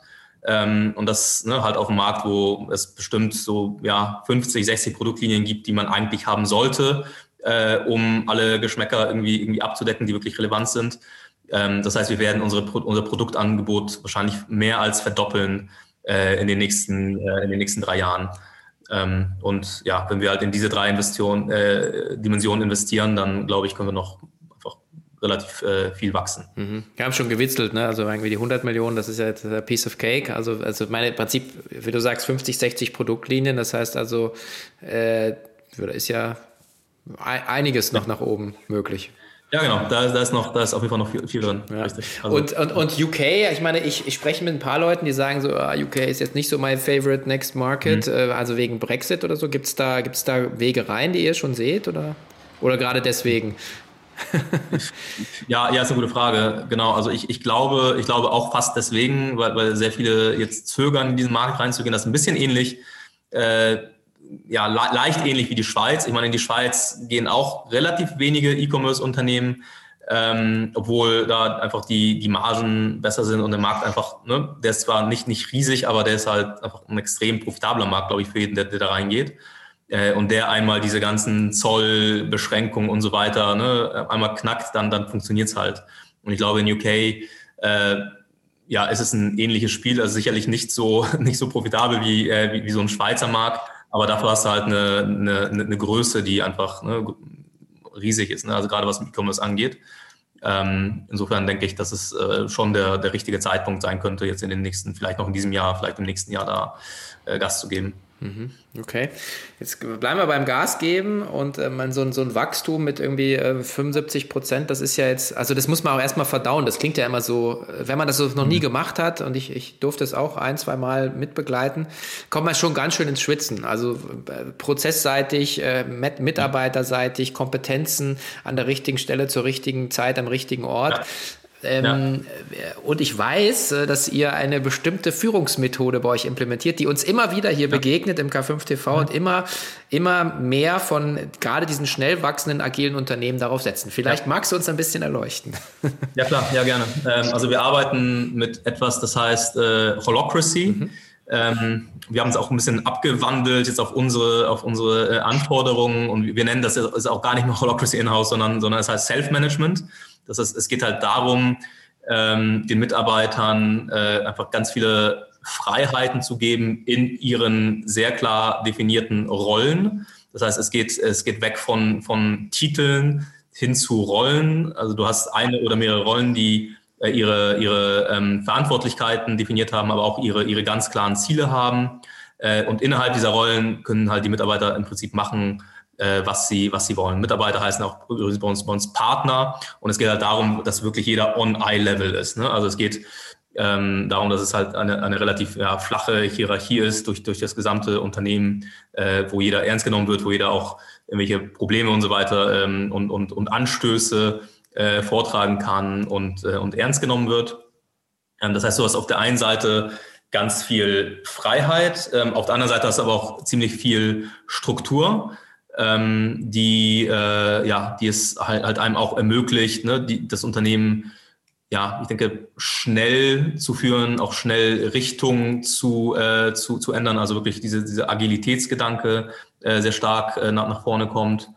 Ähm, und das ne, halt auf dem Markt, wo es bestimmt so ja, 50, 60 Produktlinien gibt, die man eigentlich haben sollte, äh, um alle Geschmäcker irgendwie, irgendwie abzudecken, die wirklich relevant sind. Ähm, das heißt, wir werden unsere, unser Produktangebot wahrscheinlich mehr als verdoppeln äh, in, den nächsten, äh, in den nächsten drei Jahren. Ähm, und ja, wenn wir halt in diese drei Investion, äh, Dimensionen investieren, dann glaube ich, können wir noch relativ äh, viel wachsen. Mhm. Wir haben schon gewitzelt, ne? also irgendwie die 100 Millionen, das ist ja jetzt ein Piece of Cake. Also, also meine Prinzip, wie du sagst, 50, 60 Produktlinien, das heißt also, äh, ist ja einiges noch nach oben möglich. Ja, genau. Da, da, ist noch, da ist auf jeden Fall noch viel, viel drin. Ja. Richtig. Also und, und, und UK, ich meine, ich, ich spreche mit ein paar Leuten, die sagen so, ah, UK ist jetzt nicht so my favorite next market, mhm. äh, also wegen Brexit oder so. Gibt es da, gibt's da Wege rein, die ihr schon seht? Oder, oder gerade deswegen? ja, ja, ist eine gute Frage. Genau. Also ich, ich glaube, ich glaube auch fast deswegen, weil, weil sehr viele jetzt zögern, in diesen Markt reinzugehen. Das ist ein bisschen ähnlich. Äh, ja, le leicht ähnlich wie die Schweiz. Ich meine, in die Schweiz gehen auch relativ wenige E-Commerce-Unternehmen, ähm, obwohl da einfach die, die Margen besser sind und der Markt einfach, ne, der ist zwar nicht, nicht riesig, aber der ist halt einfach ein extrem profitabler Markt, glaube ich, für jeden, der, der da reingeht. Äh, und der einmal diese ganzen Zollbeschränkungen und so weiter ne, einmal knackt, dann, dann funktioniert es halt. Und ich glaube, in UK äh, ja, ist es ein ähnliches Spiel, also sicherlich nicht so, nicht so profitabel wie, äh, wie, wie so ein Schweizer Markt, aber dafür hast du halt eine, eine, eine Größe, die einfach ne, riesig ist, ne? also gerade was E-Commerce angeht. Ähm, insofern denke ich, dass es äh, schon der, der richtige Zeitpunkt sein könnte, jetzt in den nächsten, vielleicht noch in diesem Jahr, vielleicht im nächsten Jahr da äh, Gas zu geben. Mhm. Okay, jetzt bleiben wir beim Gas geben und äh, so, ein, so ein Wachstum mit irgendwie äh, 75 Prozent, das ist ja jetzt, also das muss man auch erstmal verdauen. Das klingt ja immer so, äh, wenn man das so noch nie mhm. gemacht hat und ich, ich durfte es auch ein, zwei Mal mitbegleiten, kommt man schon ganz schön ins Schwitzen. Also äh, prozessseitig, äh, mitarbeiterseitig, Kompetenzen an der richtigen Stelle zur richtigen Zeit am richtigen Ort. Ähm, ja. Und ich weiß, äh, dass ihr eine bestimmte Führungsmethode bei euch implementiert, die uns immer wieder hier ja. begegnet im K5 TV ja. und immer, immer mehr von gerade diesen schnell wachsenden agilen Unternehmen darauf setzen. Vielleicht magst du uns ein bisschen erleuchten. Ja, klar, ja, gerne. Ähm, also wir arbeiten mit etwas, das heißt äh, Holocracy. Mhm. Ähm, wir haben es auch ein bisschen abgewandelt jetzt auf unsere, auf unsere äh, Anforderungen und wir nennen das ist auch gar nicht mehr Holocracy in-house, sondern, sondern es heißt Self-Management. Das heißt, es geht halt darum, ähm, den Mitarbeitern äh, einfach ganz viele Freiheiten zu geben in ihren sehr klar definierten Rollen. Das heißt, es geht, es geht weg von, von Titeln hin zu Rollen. Also du hast eine oder mehrere Rollen, die äh, ihre, ihre ähm, Verantwortlichkeiten definiert haben, aber auch ihre, ihre ganz klaren Ziele haben. Äh, und innerhalb dieser Rollen können halt die Mitarbeiter im Prinzip machen, was, sie, was sie wollen. Mitarbeiter heißen auch übrigens bei uns, bei uns Partner und es geht halt darum, dass wirklich jeder on-eye-Level ist. Ne? Also es geht ähm, darum, dass es halt eine, eine relativ ja, flache Hierarchie ist durch, durch das gesamte Unternehmen, äh, wo jeder ernst genommen wird, wo jeder auch irgendwelche Probleme und so weiter ähm, und, und, und Anstöße äh, vortragen kann und, äh, und ernst genommen wird. Ähm, das heißt, du hast auf der einen Seite ganz viel Freiheit, ähm, auf der anderen Seite hast du aber auch ziemlich viel Struktur ähm, die, äh, ja, die es halt, halt einem auch ermöglicht, ne, die, das Unternehmen, ja, ich denke, schnell zu führen, auch schnell Richtung zu, äh, zu, zu ändern, also wirklich diese, diese Agilitätsgedanke äh, sehr stark äh, nach, nach vorne kommt.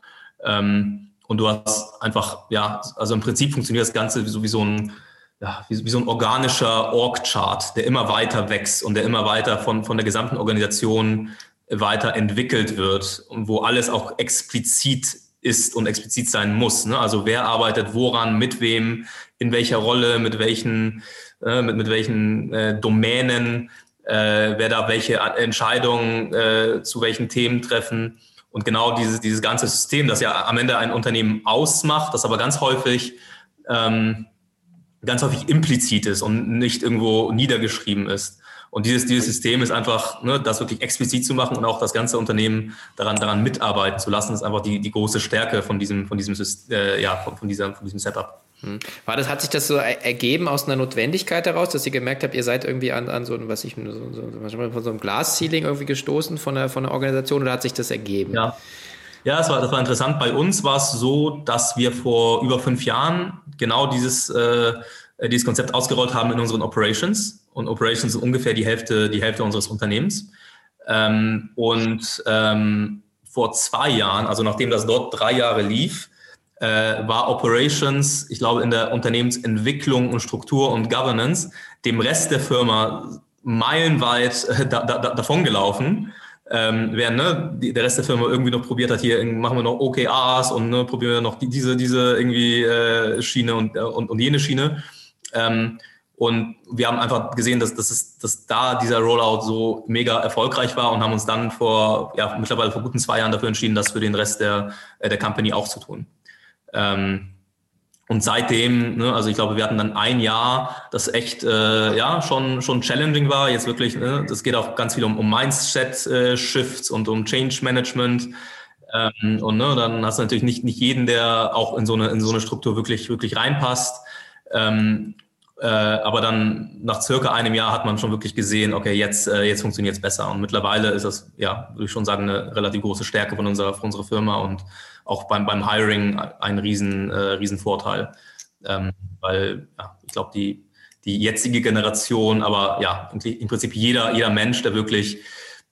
Ähm, und du hast einfach, ja, also im Prinzip funktioniert das Ganze wie so, wie so ein, ja, wie, wie so ein organischer Org-Chart, der immer weiter wächst und der immer weiter von, von der gesamten Organisation weiterentwickelt wird und wo alles auch explizit ist und explizit sein muss. Ne? Also wer arbeitet woran, mit wem, in welcher Rolle, mit welchen, äh, mit, mit welchen äh, Domänen, äh, wer da welche Entscheidungen äh, zu welchen Themen treffen. Und genau dieses, dieses ganze System, das ja am Ende ein Unternehmen ausmacht, das aber ganz häufig ähm, ganz häufig implizit ist und nicht irgendwo niedergeschrieben ist. Und dieses, dieses System ist einfach, ne, das wirklich explizit zu machen und auch das ganze Unternehmen daran, daran mitarbeiten zu lassen, ist einfach die, die große Stärke von diesem, von diesem, äh, ja, von, von, dieser, von diesem Setup. Hm. War das, hat sich das so ergeben aus einer Notwendigkeit heraus, dass ihr gemerkt habt, ihr seid irgendwie an, an so, was ich, so, so, von so einem Glas-Ceiling irgendwie gestoßen von der, von der Organisation oder hat sich das ergeben? Ja. Ja, das war, das war interessant. Bei uns war es so, dass wir vor über fünf Jahren genau dieses, äh, dieses Konzept ausgerollt haben in unseren Operations. Und Operations sind ungefähr die Hälfte, die Hälfte unseres Unternehmens. Ähm, und ähm, vor zwei Jahren, also nachdem das dort drei Jahre lief, äh, war Operations, ich glaube, in der Unternehmensentwicklung und Struktur und Governance dem Rest der Firma meilenweit äh, da, da, davon gelaufen. Ähm, während ne, die, der Rest der Firma irgendwie noch probiert hat, hier machen wir noch OKRs und ne, probieren wir noch die, diese, diese irgendwie äh, Schiene und, äh, und, und jene Schiene. Ähm, und wir haben einfach gesehen, dass, dass, es, dass da dieser Rollout so mega erfolgreich war und haben uns dann vor, ja, mittlerweile vor guten zwei Jahren dafür entschieden, das für den Rest der, äh, der Company auch zu tun. Ähm, und seitdem, ne, also ich glaube, wir hatten dann ein Jahr, das echt äh, ja schon schon challenging war. Jetzt wirklich, ne, das geht auch ganz viel um, um Mindset-Shifts äh, und um Change Management. Ähm, und ne, dann hast du natürlich nicht nicht jeden, der auch in so eine in so eine Struktur wirklich wirklich reinpasst. Ähm, äh, aber dann nach circa einem Jahr hat man schon wirklich gesehen, okay, jetzt, äh, jetzt funktioniert es besser. Und mittlerweile ist das, ja, würde ich schon sagen, eine relativ große Stärke von unserer, von unserer Firma und auch beim, beim Hiring ein riesen, äh, riesen Vorteil. Ähm, weil ja, ich glaube, die, die jetzige Generation, aber ja, im Prinzip jeder, jeder Mensch, der wirklich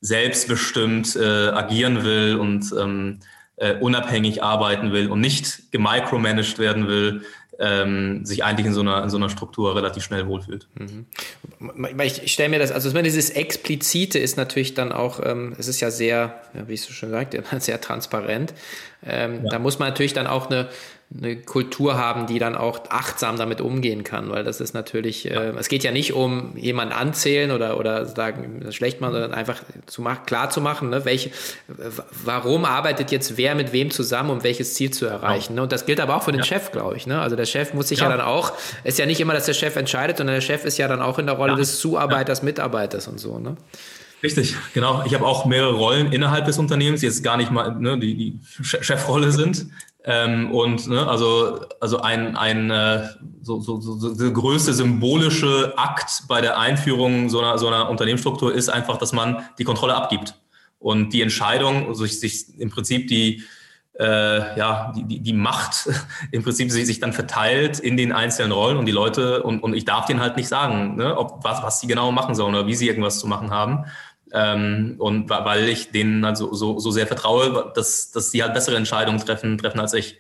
selbstbestimmt äh, agieren will und ähm, äh, unabhängig arbeiten will und nicht gemicromanaged werden will, ähm, sich eigentlich in so, einer, in so einer Struktur relativ schnell wohlfühlt. Mhm. Ich, ich stelle mir das, also dieses Explizite ist natürlich dann auch, ähm, es ist ja sehr, ja, wie ich so schon sagte, sehr transparent. Ähm, ja. Da muss man natürlich dann auch eine, eine Kultur haben, die dann auch achtsam damit umgehen kann, weil das ist natürlich, äh, es geht ja nicht um jemanden anzählen oder, oder sagen, schlecht machen, sondern einfach zu machen, klar zu machen, ne, welche, warum arbeitet jetzt wer mit wem zusammen, um welches Ziel zu erreichen. Ne? Und das gilt aber auch für den ja. Chef, glaube ich. Ne? Also der Chef muss sich ja. ja. dann auch, ist ja nicht immer, dass der Chef entscheidet, sondern der Chef ist ja dann auch in der Rolle ja. des Zuarbeiters, Mitarbeiters und so. Ne? Richtig, genau. Ich habe auch mehrere Rollen innerhalb des Unternehmens, die jetzt gar nicht mal ne, die, die Chefrolle sind. Ähm, und ne, also, also ein, ein äh, so, so, so, der größte symbolische Akt bei der Einführung so einer, so einer Unternehmensstruktur ist einfach, dass man die Kontrolle abgibt. Und die Entscheidung, also sich, sich im Prinzip die, äh, ja, die, die Macht im Prinzip sich, sich dann verteilt in den einzelnen Rollen und die Leute, und, und ich darf denen halt nicht sagen, ne, ob, was, was sie genau machen sollen oder wie sie irgendwas zu machen haben. Ähm, und weil ich denen also so, so sehr vertraue, dass, dass sie halt bessere Entscheidungen treffen, treffen als ich.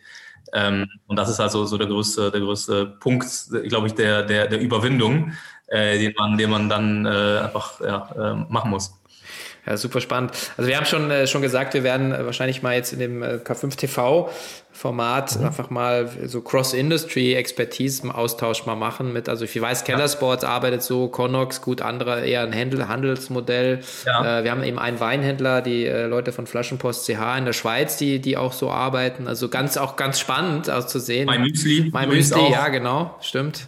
Ähm, und das ist also so der größte, der größte Punkt, glaube ich, der, der, der Überwindung, äh, den, man, den man dann äh, einfach ja, äh, machen muss. Ja, super spannend. Also wir haben schon, äh, schon gesagt, wir werden äh, wahrscheinlich mal jetzt in dem äh, K5 TV Format mhm. einfach mal so Cross-Industry-Expertise im Austausch mal machen mit, also ich weiß, Keller Sports arbeitet so, Connox, gut, andere eher ein Handel, Handelsmodell. Ja. Äh, wir haben eben einen Weinhändler, die äh, Leute von Flaschenpost CH in der Schweiz, die, die auch so arbeiten. Also ganz, auch ganz spannend auszusehen. Mein Müsli. Mein Müsli, ja, genau, stimmt.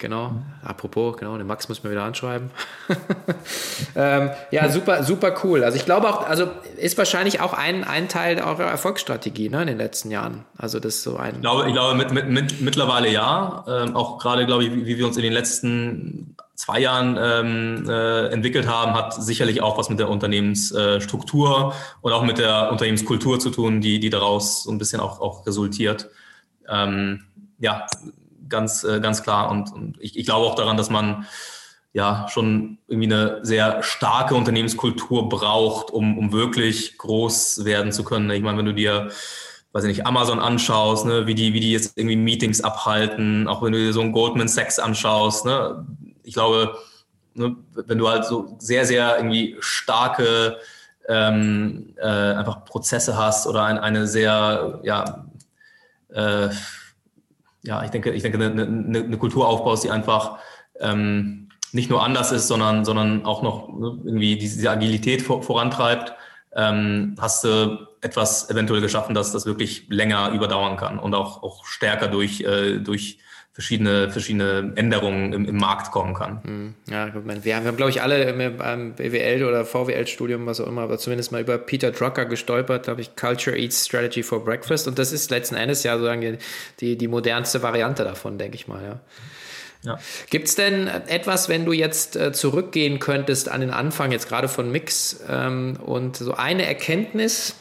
Genau. Apropos, genau, den Max muss man wieder anschreiben. ähm, ja, super, super cool. Also ich glaube auch, also ist wahrscheinlich auch ein, ein Teil eurer Erfolgsstrategie ne, in den letzten Jahren. Also das ist so ein. Ich glaube, ich glaube mit, mit, mit, mittlerweile ja. Ähm, auch gerade, glaube ich, wie, wie, wir uns in den letzten zwei Jahren ähm, äh, entwickelt haben, hat sicherlich auch was mit der Unternehmensstruktur äh, und auch mit der Unternehmenskultur zu tun, die, die daraus so ein bisschen auch, auch resultiert. Ähm, ja, ganz, äh, ganz klar. Und, und ich, ich glaube auch daran, dass man ja schon irgendwie eine sehr starke Unternehmenskultur braucht, um, um wirklich groß werden zu können. Ich meine, wenn du dir weiß ich nicht, Amazon anschaust, ne, wie die, wie die jetzt irgendwie Meetings abhalten, auch wenn du dir so einen Goldman Sachs anschaust, ne, ich glaube, ne, wenn du halt so sehr, sehr irgendwie starke ähm, äh, einfach Prozesse hast oder ein, eine sehr, ja, äh, ja, ich denke, ich denke, eine, eine, eine Kultur aufbaust, die einfach ähm, nicht nur anders ist, sondern, sondern auch noch ne, irgendwie diese Agilität vor, vorantreibt, ähm, hast du etwas eventuell geschaffen, dass das wirklich länger überdauern kann und auch, auch stärker durch, äh, durch verschiedene, verschiedene Änderungen im, im Markt kommen kann. Hm, ja, wir haben, wir haben glaube ich, alle im BWL oder VWL-Studium, was auch immer, aber zumindest mal über Peter Drucker gestolpert, glaube ich, Culture Eats Strategy for Breakfast. Und das ist letzten Endes ja sozusagen die, die modernste Variante davon, denke ich mal, ja. Ja. Gibt es denn etwas, wenn du jetzt äh, zurückgehen könntest an den Anfang, jetzt gerade von Mix, ähm, und so eine Erkenntnis,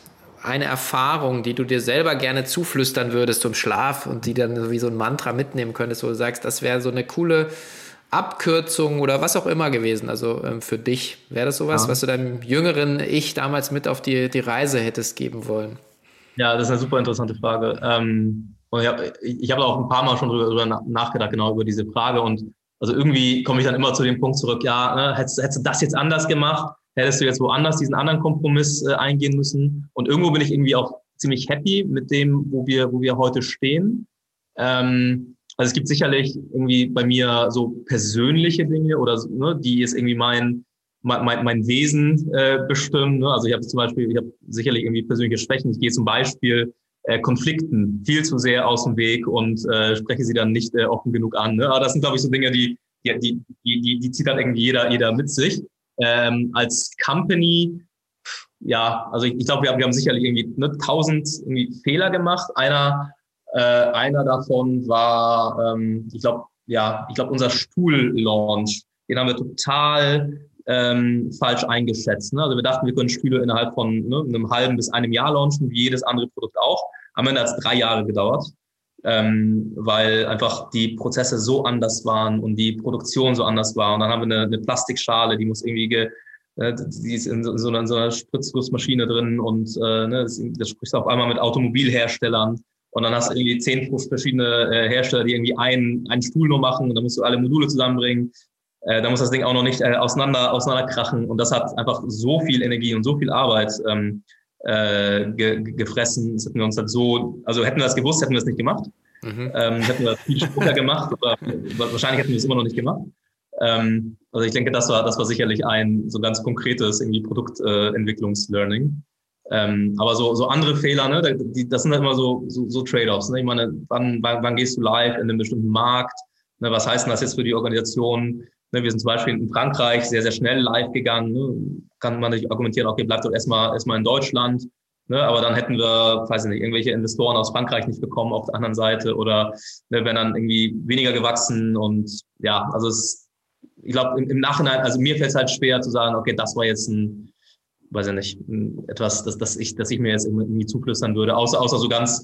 eine Erfahrung, die du dir selber gerne zuflüstern würdest zum Schlaf und die dann wie so ein Mantra mitnehmen könntest, wo du sagst, das wäre so eine coole Abkürzung oder was auch immer gewesen, also ähm, für dich. Wäre das sowas, ja. was du deinem jüngeren Ich damals mit auf die, die Reise hättest geben wollen? Ja, das ist eine super interessante Frage. Ähm, und ich habe ich hab auch ein paar Mal schon drüber, nachgedacht, genau über diese Frage. Und also irgendwie komme ich dann immer zu dem Punkt zurück, ja, ne, hättest, hättest du das jetzt anders gemacht, hättest du jetzt woanders diesen anderen Kompromiss äh, eingehen müssen. Und irgendwo bin ich irgendwie auch ziemlich happy mit dem, wo wir, wo wir heute stehen. Ähm, also es gibt sicherlich irgendwie bei mir so persönliche Dinge oder ne, die ist irgendwie mein mein, mein Wesen äh, bestimmen. Ne? Also ich habe zum Beispiel, ich habe sicherlich irgendwie persönliche Schwächen. Ich gehe zum Beispiel äh, Konflikten viel zu sehr aus dem Weg und äh, spreche sie dann nicht äh, offen genug an. Ne? Aber das sind, glaube ich, so Dinge, die, die, die, die, die zieht dann irgendwie jeder, jeder mit sich. Ähm, als Company, ja, also ich, ich glaube, wir haben, wir haben sicherlich irgendwie ne, tausend irgendwie Fehler gemacht. Einer äh, einer davon war, ähm, ich glaube, ja, ich glaube, unser Stuhl-Launch. Den haben wir total ähm, falsch eingeschätzt. Ne? Also wir dachten, wir können Stühle innerhalb von ne, einem halben bis einem Jahr launchen, wie jedes andere Produkt auch. Am Ende hat es drei Jahre gedauert, ähm, weil einfach die Prozesse so anders waren und die Produktion so anders war. Und dann haben wir eine, eine Plastikschale, die muss irgendwie ge, äh, die ist in so, so, einer, in so einer Spritzgussmaschine drin und äh, ne, das, das spricht auf einmal mit Automobilherstellern. Und dann hast du irgendwie zehn verschiedene äh, Hersteller, die irgendwie einen, einen Stuhl nur machen und dann musst du alle Module zusammenbringen. Äh, da muss das Ding auch noch nicht äh, auseinander, auseinanderkrachen. Und das hat einfach so viel Energie und so viel Arbeit ähm, äh, ge gefressen. Das hätten wir uns halt so, also hätten wir das gewusst, hätten wir es nicht gemacht. Mhm. Ähm, hätten wir das viel später gemacht, aber wahrscheinlich hätten wir es immer noch nicht gemacht. Ähm, also ich denke, das war, das war sicherlich ein so ganz konkretes irgendwie Produktentwicklungslearning. Ähm, aber so, so andere Fehler, ne, die, das sind halt immer so, so, so Trade-offs. Ne? Ich meine, wann, wann, wann gehst du live in einem bestimmten Markt? Ne? Was heißt denn das jetzt für die Organisation? Ne? Wir sind zum Beispiel in Frankreich sehr, sehr schnell live gegangen. Ne? Kann man nicht argumentieren, okay, bleibt doch erstmal, erstmal in Deutschland. Ne? Aber dann hätten wir, weiß ich nicht, irgendwelche Investoren aus Frankreich nicht bekommen auf der anderen Seite oder ne, wären dann irgendwie weniger gewachsen. Und ja, also es, ich glaube, im, im Nachhinein, also mir fällt es halt schwer zu sagen, okay, das war jetzt ein weiß ich nicht, etwas, das, das ich, das ich mir jetzt irgendwie zuflüstern würde, außer, außer so ganz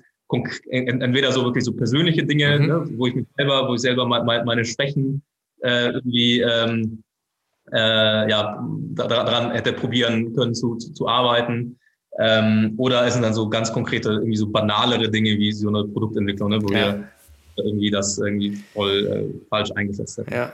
entweder so wirklich so persönliche Dinge, mhm. ne, wo ich mich selber, wo ich selber meine, meine Schwächen äh, irgendwie ähm, äh, ja daran hätte probieren können zu, zu, zu arbeiten. Ähm, oder es sind dann so ganz konkrete, irgendwie so banalere Dinge wie so eine Produktentwicklung, ne, wo ja. wir irgendwie das irgendwie voll äh, falsch eingesetzt hat. Ja,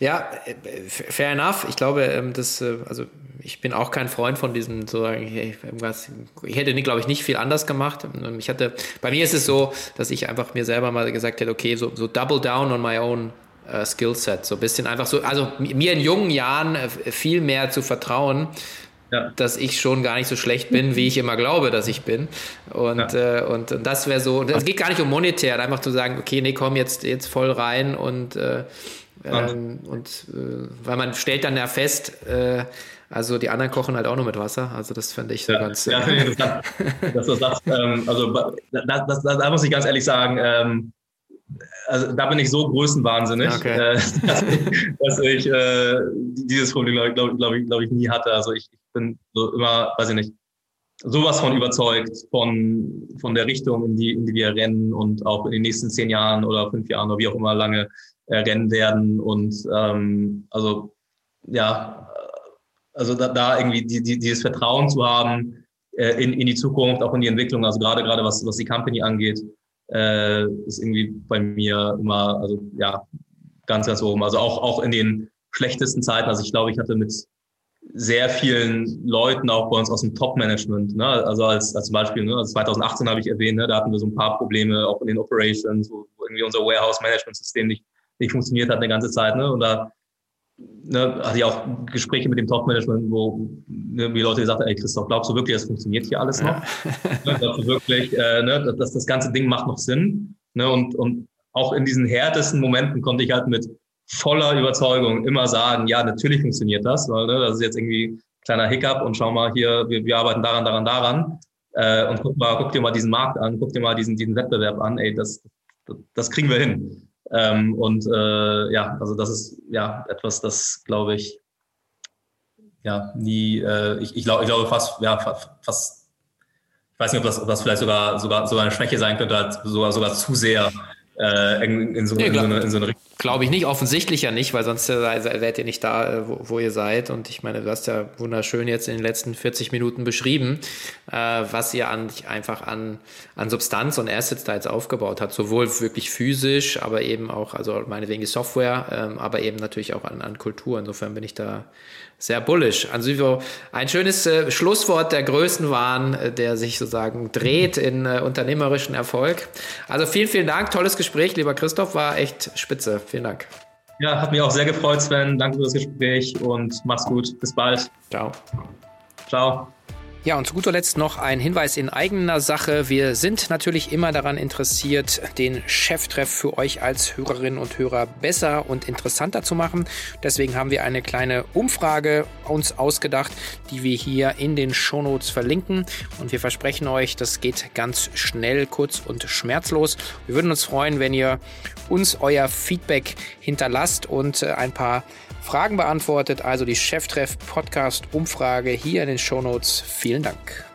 ja, äh, fair enough. Ich glaube, ähm, das, äh, also ich bin auch kein Freund von diesem so hey, irgendwas. Ich hätte, glaube ich, nicht viel anders gemacht. Ähm, ich hatte, bei mir ist es so, dass ich einfach mir selber mal gesagt hätte, okay, so, so double down on my own uh, Skillset, so ein bisschen einfach so, also mir in jungen Jahren viel mehr zu vertrauen ja. dass ich schon gar nicht so schlecht bin, wie ich immer glaube, dass ich bin. Und, ja. äh, und, und, das wäre so, es geht gar nicht um monetär, einfach zu sagen, okay, nee, komm jetzt, jetzt voll rein und, äh, ähm, und äh, weil man stellt dann ja fest, äh, also die anderen kochen halt auch nur mit Wasser. Also das finde ich so ja, ganz. Ja, interessant, dass du sagst. Ähm, also das, das, das, muss ich ganz ehrlich sagen. Ähm, also da bin ich so größenwahnsinnig, okay. äh, dass, dass, ich äh, dieses Problem, glaube glaub, glaub, glaub ich, nie hatte. Also ich, ich, bin so immer, weiß ich nicht, sowas von überzeugt von, von der Richtung, in die, in die wir rennen und auch in den nächsten zehn Jahren oder fünf Jahren oder wie auch immer lange äh, rennen werden. Und ähm, also ja, also da, da irgendwie die, die, dieses Vertrauen zu haben äh, in, in die Zukunft, auch in die Entwicklung, also gerade gerade was, was die Company angeht äh, ist irgendwie bei mir immer, also ja, ganz, ganz oben. Also auch, auch in den schlechtesten Zeiten. Also ich glaube, ich hatte mit sehr vielen Leuten auch bei uns aus dem Top-Management, ne? also als, als Beispiel, ne? also 2018 habe ich erwähnt, ne? da hatten wir so ein paar Probleme auch in den Operations, wo, irgendwie unser Warehouse-Management-System nicht, nicht funktioniert hat eine ganze Zeit. Ne? Und da ne, hatte ich auch Gespräche mit dem Top-Management, wo ne, die Leute gesagt haben, ey Christoph, glaubst du wirklich, das funktioniert hier alles noch? Ja. ne, glaubst du wirklich, äh, ne, dass das ganze Ding macht noch Sinn? Ne, und, und auch in diesen härtesten Momenten konnte ich halt mit voller Überzeugung immer sagen, ja, natürlich funktioniert das, weil ne, das ist jetzt irgendwie ein kleiner Hiccup und schau mal hier, wir, wir arbeiten daran, daran, daran. Äh, und guck mal, guck dir mal diesen Markt an, guck dir mal diesen, diesen Wettbewerb an, ey, das, das kriegen wir hin. Ähm, und äh, ja, also das ist ja etwas, das glaube ich, ja, nie, äh, ich, ich, glaub, ich glaube fast, ja, fast, Ich weiß nicht, ob das, ob das vielleicht sogar, sogar, sogar eine Schwäche sein könnte, halt sogar, sogar zu sehr äh, in, in, so, nee, in, so eine, in so eine Richtung. Glaube ich nicht, offensichtlich ja nicht, weil sonst wärt ihr nicht da, äh, wo, wo, ihr seid. Und ich meine, du hast ja wunderschön jetzt in den letzten 40 Minuten beschrieben, äh, was ihr an, einfach an, an Substanz und Assets da jetzt aufgebaut habt. Sowohl wirklich physisch, aber eben auch, also meinetwegen die Software, ähm, aber eben natürlich auch an, an Kultur. Insofern bin ich da sehr bullish. Also ein schönes äh, Schlusswort der Größenwahn, äh, der sich sozusagen dreht in äh, unternehmerischen Erfolg. Also vielen, vielen Dank. Tolles Gespräch, lieber Christoph. War echt spitze. Vielen Dank. Ja, hat mich auch sehr gefreut, Sven. Danke für das Gespräch und mach's gut. Bis bald. Ciao. Ciao. Ja, und zu guter Letzt noch ein Hinweis in eigener Sache. Wir sind natürlich immer daran interessiert, den Cheftreff für euch als Hörerinnen und Hörer besser und interessanter zu machen. Deswegen haben wir eine kleine Umfrage uns ausgedacht, die wir hier in den Shownotes verlinken. Und wir versprechen euch, das geht ganz schnell, kurz und schmerzlos. Wir würden uns freuen, wenn ihr uns euer Feedback hinterlasst und äh, ein paar Fragen beantwortet. Also die Cheftreff Podcast Umfrage hier in den Shownotes. Vielen Dank.